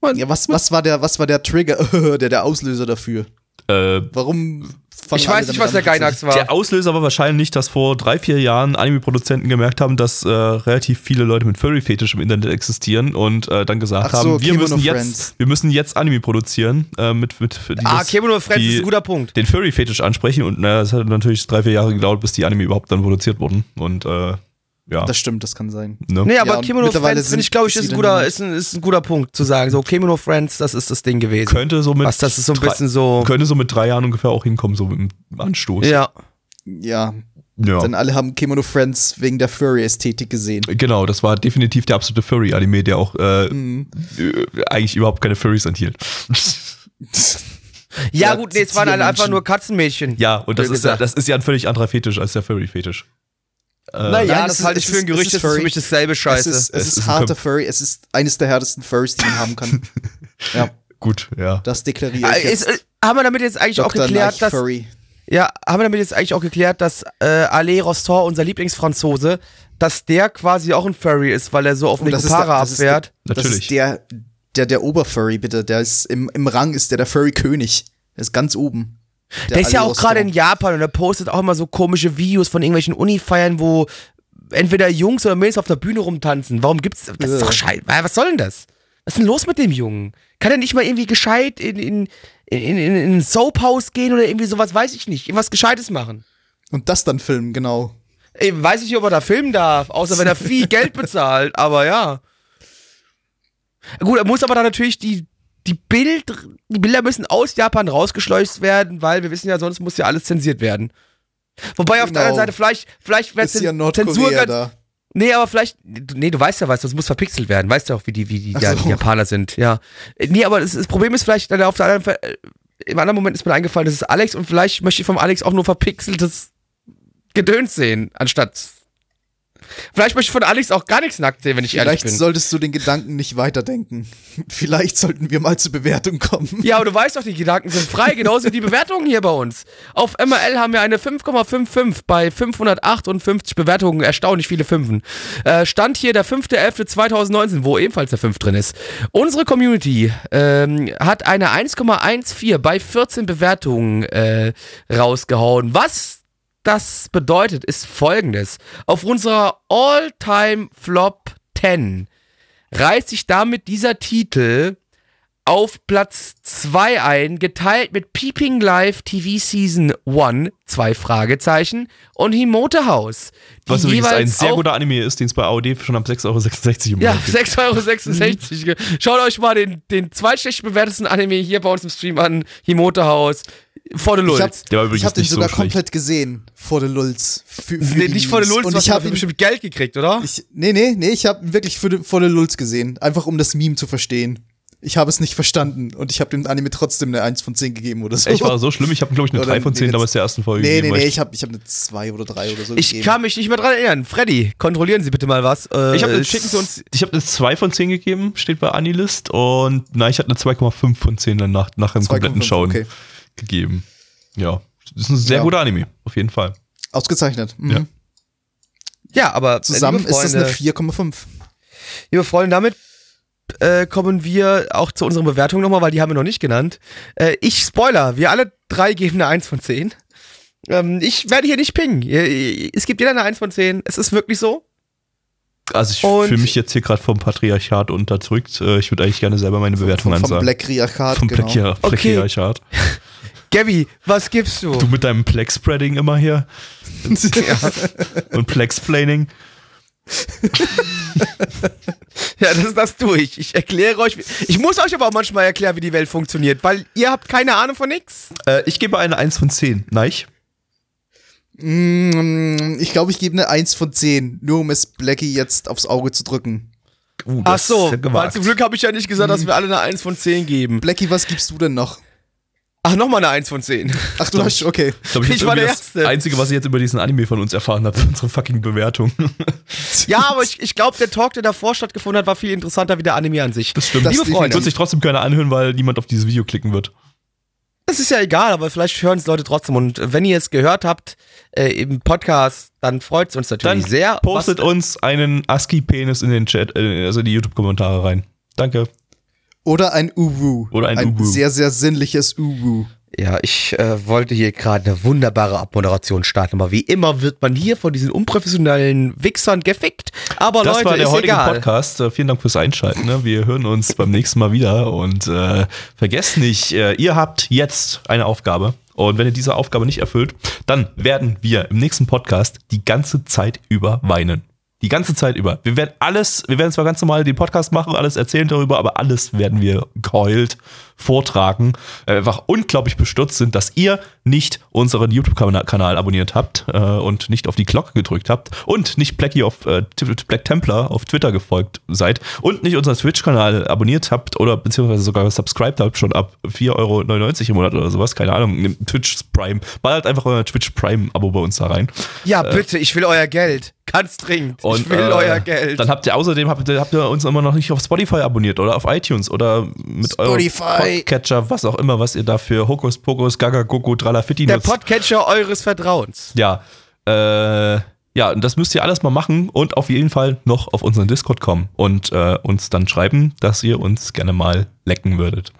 Man, ja, was, was, war der, was war der Trigger, der, der Auslöser dafür? Äh, warum ich weiß nicht, was der Gainax war. Der Auslöser war wahrscheinlich, dass vor drei, vier Jahren Anime-Produzenten gemerkt haben, dass äh, relativ viele Leute mit Furry-Fetisch im Internet existieren und äh, dann gesagt so, haben, wir müssen, jetzt, wir müssen jetzt Anime produzieren. Äh, mit, mit dieses, ah, Kemono Friends die, ist ein guter Punkt. Den Furry-Fetisch ansprechen und naja, es hat natürlich drei, vier Jahre gedauert, bis die Anime überhaupt dann produziert wurden. Und äh, ja. Das stimmt, das kann sein. Ne? Nee, aber ja, Kimono Friends, finde ich, glaube ich, ist ein, guter, ist, ein, ist ein guter Punkt zu sagen. So, Kimono Friends, das ist das Ding gewesen. Könnte so mit. Was, das ist so ein bisschen so. Könnte so mit drei Jahren ungefähr auch hinkommen, so im Anstoß. Ja. Ja. Ja. Denn alle haben Kimono Friends wegen der Furry-Ästhetik gesehen. Genau, das war definitiv der absolute Furry-Anime, der auch äh, mhm. Äh, eigentlich überhaupt keine Furries enthielt. ja, ja, gut, nee, es waren alle einfach nur Katzenmädchen. Ja, und das ist ja, das ist ja ein völlig anderer Fetisch als der Furry-Fetisch. Äh, naja, das halte ich für ein Gerücht, das ist für mich dasselbe Scheiße. Es ist, es, es ist, ist harter Furry, es ist eines der härtesten Furries, die man haben kann. ja. Gut, ja. Das deklariere ich. Äh, ist, äh, haben wir damit jetzt eigentlich Dr. auch geklärt, dass. Furry. Ja, haben wir damit jetzt eigentlich auch geklärt, dass äh, Alain Rostor, unser Lieblingsfranzose, dass der quasi auch ein Furry ist, weil er so auf eine Kopara abfährt. Das Natürlich. Das ist der, der, der Oberfurry, bitte. Der ist im, im Rang ist der der Furry-König. Der ist ganz oben. Der, der ist ja auch gerade in Japan und er postet auch immer so komische Videos von irgendwelchen Uni-Feiern, wo entweder Jungs oder Mädels auf der Bühne rumtanzen. Warum gibt's. Das ist doch scheiße. Was soll denn das? Was ist denn los mit dem Jungen? Kann er nicht mal irgendwie gescheit in, in, in, in, in ein Soaphaus gehen oder irgendwie sowas, weiß ich nicht. Irgendwas Gescheites machen. Und das dann filmen, genau. Ich weiß nicht, ob er da filmen darf, außer wenn er viel Geld bezahlt, aber ja. Gut, er muss aber dann natürlich die, die, Bild, die Bilder müssen aus Japan rausgeschleust werden, weil wir wissen ja, sonst muss ja alles zensiert werden. Wobei auf der anderen genau. Seite vielleicht, vielleicht ja Zensur ganz, da. Nee, aber vielleicht, nee, du weißt ja was, das muss verpixelt werden. Weißt du auch, wie die, wie die, so. die Japaner sind, ja. Nee, aber das, das Problem ist vielleicht, auf der anderen, äh, im anderen Moment ist mir eingefallen, das ist Alex und vielleicht möchte ich vom Alex auch nur verpixeltes Gedöns sehen, anstatt Vielleicht möchte ich von Alex auch gar nichts nackt sehen, wenn ich Vielleicht ehrlich bin. Vielleicht solltest du den Gedanken nicht weiterdenken. Vielleicht sollten wir mal zur Bewertung kommen. Ja, aber du weißt doch, die Gedanken sind frei, genauso wie die Bewertungen hier bei uns. Auf MRL haben wir eine 5,55 bei 558 Bewertungen, erstaunlich viele Fünfen. Äh, Stand hier der 5.11.2019, wo ebenfalls der 5 drin ist. Unsere Community ähm, hat eine 1,14 bei 14 Bewertungen äh, rausgehauen. Was das bedeutet, ist folgendes. Auf unserer All-Time Flop 10 reißt sich damit dieser Titel auf Platz 2 ein, geteilt mit Peeping Live TV Season 1, zwei Fragezeichen, und Himote House. Was übrigens ein sehr guter Anime ist, den es bei AOD schon ab 6,66 Euro im Ja, 6,66 Euro. Schaut euch mal den, den zweitschlecht bewertesten Anime hier bei uns im Stream an, Himote House. Vor the Lulz. Ich habe hab den sogar so komplett gesehen, vor the Lulz. Für, für nee, nicht vor the Lulz, und ich habe bestimmt Geld gekriegt, oder? Ich, nee, nee, nee, ich habe wirklich für, vor the Lulz gesehen, einfach um das Meme zu verstehen ich habe es nicht verstanden und ich habe dem Anime trotzdem eine 1 von 10 gegeben oder so. Echt, war so schlimm? Ich habe, glaube ich, eine 3 von 10 damals der ersten Folge nee, gegeben. Nee, nee, nee, ich habe ich hab eine 2 oder 3 oder so Ich gegeben. kann mich nicht mehr dran erinnern. Freddy, kontrollieren Sie bitte mal was. Äh, ich habe eine, hab eine 2 von 10 gegeben, steht bei Anilist. Und nein, ich hatte eine 2,5 von 10 dann nach, nach dem kompletten Schauen okay. Gegeben. Ja, das ist ein sehr ja. guter Anime, auf jeden Fall. Ausgezeichnet. Mhm. Ja. ja, aber zusammen Freunde, ist es eine 4,5. Liebe Freunde, damit äh, kommen wir auch zu unseren Bewertungen nochmal, weil die haben wir noch nicht genannt. Äh, ich Spoiler, wir alle drei geben eine 1 von 10. Ähm, ich werde hier nicht pingen. Es gibt jeder eine 1 von 10. Es ist wirklich so. Also ich fühle mich jetzt hier gerade vom Patriarchat unterdrückt. Äh, ich würde eigentlich gerne selber meine Bewertung vom, vom ansagen. Blackriarchat, vom genau. Blackriarchat. Okay. Gabby, was gibst du? Du mit deinem Plex-Spreading immer hier. ja. Und Plex-Planning. ja, das, das tue ich. Ich erkläre euch. Ich muss euch aber auch manchmal erklären, wie die Welt funktioniert, weil ihr habt keine Ahnung von nix. Äh, ich gebe eine 1 von 10. Neich? Mm, ich glaube, ich gebe eine 1 von 10, nur um es Blackie jetzt aufs Auge zu drücken. Uh, Ach so, weil zum Glück habe ich ja nicht gesagt, dass wir alle eine 1 von 10 geben. Blackie, was gibst du denn noch? Ach, nochmal eine 1 von 10. Ach, du hast, okay. Ich, glaub, ich, ich war der Erste. Das Einzige, was ich jetzt über diesen Anime von uns erfahren habe, unsere fucking Bewertung. ja, aber ich, ich glaube, der Talk, der davor stattgefunden hat, war viel interessanter wie der Anime an sich. Das stimmt. Das Liebe Freunde. Wird sich trotzdem keiner anhören, weil niemand auf dieses Video klicken wird. Das ist ja egal, aber vielleicht hören es Leute trotzdem. Und wenn ihr es gehört habt äh, im Podcast, dann freut es uns natürlich dann sehr. Postet uns einen ASCII-Penis in den Chat, äh, also in die YouTube-Kommentare rein. Danke. Oder ein Uwu. Oder ein, ein Uwu. sehr, sehr sinnliches Uwu. Ja, ich äh, wollte hier gerade eine wunderbare Abmoderation starten, aber wie immer wird man hier von diesen unprofessionellen Wichsern gefickt. Aber das Leute, war der heutige egal. Podcast. Äh, vielen Dank fürs Einschalten. Ne? Wir hören uns beim nächsten Mal wieder und äh, vergesst nicht, äh, ihr habt jetzt eine Aufgabe. Und wenn ihr diese Aufgabe nicht erfüllt, dann werden wir im nächsten Podcast die ganze Zeit über weinen. Die ganze Zeit über. Wir werden alles, wir werden zwar ganz normal den Podcast machen, alles erzählen darüber, aber alles werden wir geheult vortragen. Wir einfach unglaublich bestürzt sind, dass ihr nicht unseren YouTube-Kanal abonniert habt äh, und nicht auf die Glocke gedrückt habt und nicht Blackie auf äh, Black Templar auf Twitter gefolgt seid und nicht unseren Twitch-Kanal abonniert habt oder beziehungsweise sogar subscribed habt, schon ab 4,99 Euro im Monat oder sowas, keine Ahnung, Twitch Prime. Ballert einfach euer Twitch Prime-Abo bei uns da rein. Ja, äh, bitte, ich will euer Geld. Ganz dringend. Und, ich will äh, euer Geld. Dann habt ihr außerdem habt ihr, habt ihr uns immer noch nicht auf Spotify abonniert oder auf iTunes oder mit Spotify. eurem Podcatcher, was auch immer, was ihr da für Hokus Pokus, Gaga Gogo, Tralafitti nutzt. Der Podcatcher eures Vertrauens. Ja. Äh, ja, und das müsst ihr alles mal machen und auf jeden Fall noch auf unseren Discord kommen und äh, uns dann schreiben, dass ihr uns gerne mal lecken würdet.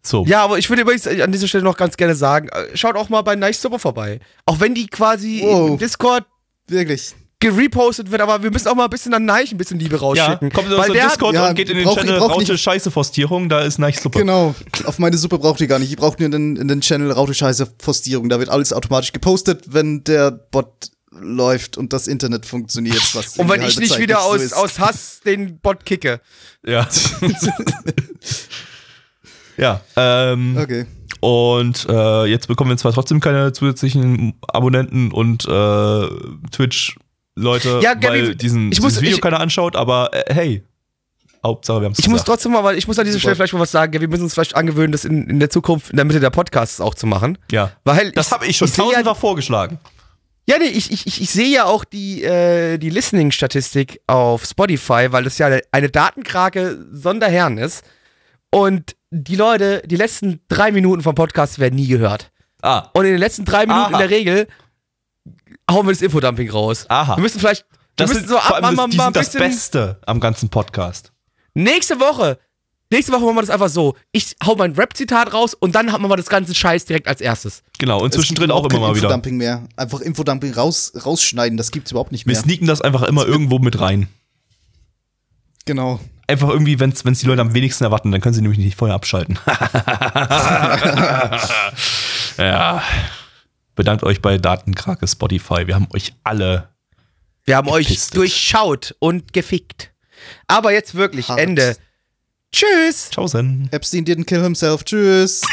So. Ja, aber ich würde übrigens an dieser Stelle noch ganz gerne sagen, äh, schaut auch mal bei Nice Super vorbei. Auch wenn die quasi wow. im Discord wirklich gerepostet wird, aber wir müssen auch mal ein bisschen an Neich ein bisschen Liebe rausschicken. Ja, kommt in unseren Discord ja, und geht in den brauch, Channel Raute Scheiße Forstierung, da ist Neich super. Genau, auf meine Suppe braucht ihr gar nicht. Ihr braucht nur in den, in den Channel Raute Scheiße Forstierung, da wird alles automatisch gepostet, wenn der Bot läuft und das Internet funktioniert. und wenn ich nicht wieder aus, so aus Hass den Bot kicke. Ja. ja, ähm. Okay. Und äh, jetzt bekommen wir zwar trotzdem keine zusätzlichen Abonnenten und äh, Twitch Leute, ja, Gabi, weil diesen, ich muss, dieses Video ich, keiner anschaut, aber äh, hey, Hauptsache wir haben es Ich gesagt. muss trotzdem mal, weil ich muss an dieser Stelle vielleicht mal was sagen, wir müssen uns vielleicht angewöhnen, das in, in der Zukunft in der Mitte der Podcasts auch zu machen. Ja. Weil das habe ich schon tausendfach ja, vorgeschlagen. Ja, nee, ich, ich, ich, ich sehe ja auch die, äh, die Listening-Statistik auf Spotify, weil das ja eine, eine Datenkrake Sonderherren ist. Und die Leute, die letzten drei Minuten vom Podcast werden nie gehört. Ah. Und in den letzten drei Minuten Aha. in der Regel hauen wir das Infodumping raus. Aha. Wir müssen vielleicht. Das, sind, so ab, mal, mal, die sind das Beste am ganzen Podcast. Nächste Woche. Nächste Woche machen wir das einfach so. Ich hau mein Rap-Zitat raus und dann haben wir mal das ganze Scheiß direkt als erstes. Genau, und zwischendrin auch, auch immer mal wieder. Infodumping mehr. Einfach Infodumping raus, rausschneiden, das gibt's überhaupt nicht mehr. Wir sneaken das einfach immer irgendwo mit rein. Genau. einfach irgendwie, wenn es die Leute am wenigsten erwarten, dann können sie nämlich nicht vorher abschalten. ja. Bedankt euch bei Datenkrake Spotify. Wir haben euch alle. Wir haben gepistet. euch durchschaut und gefickt. Aber jetzt wirklich Hart. Ende. Tschüss. Ciao, Sen. Epstein didn't kill himself. Tschüss.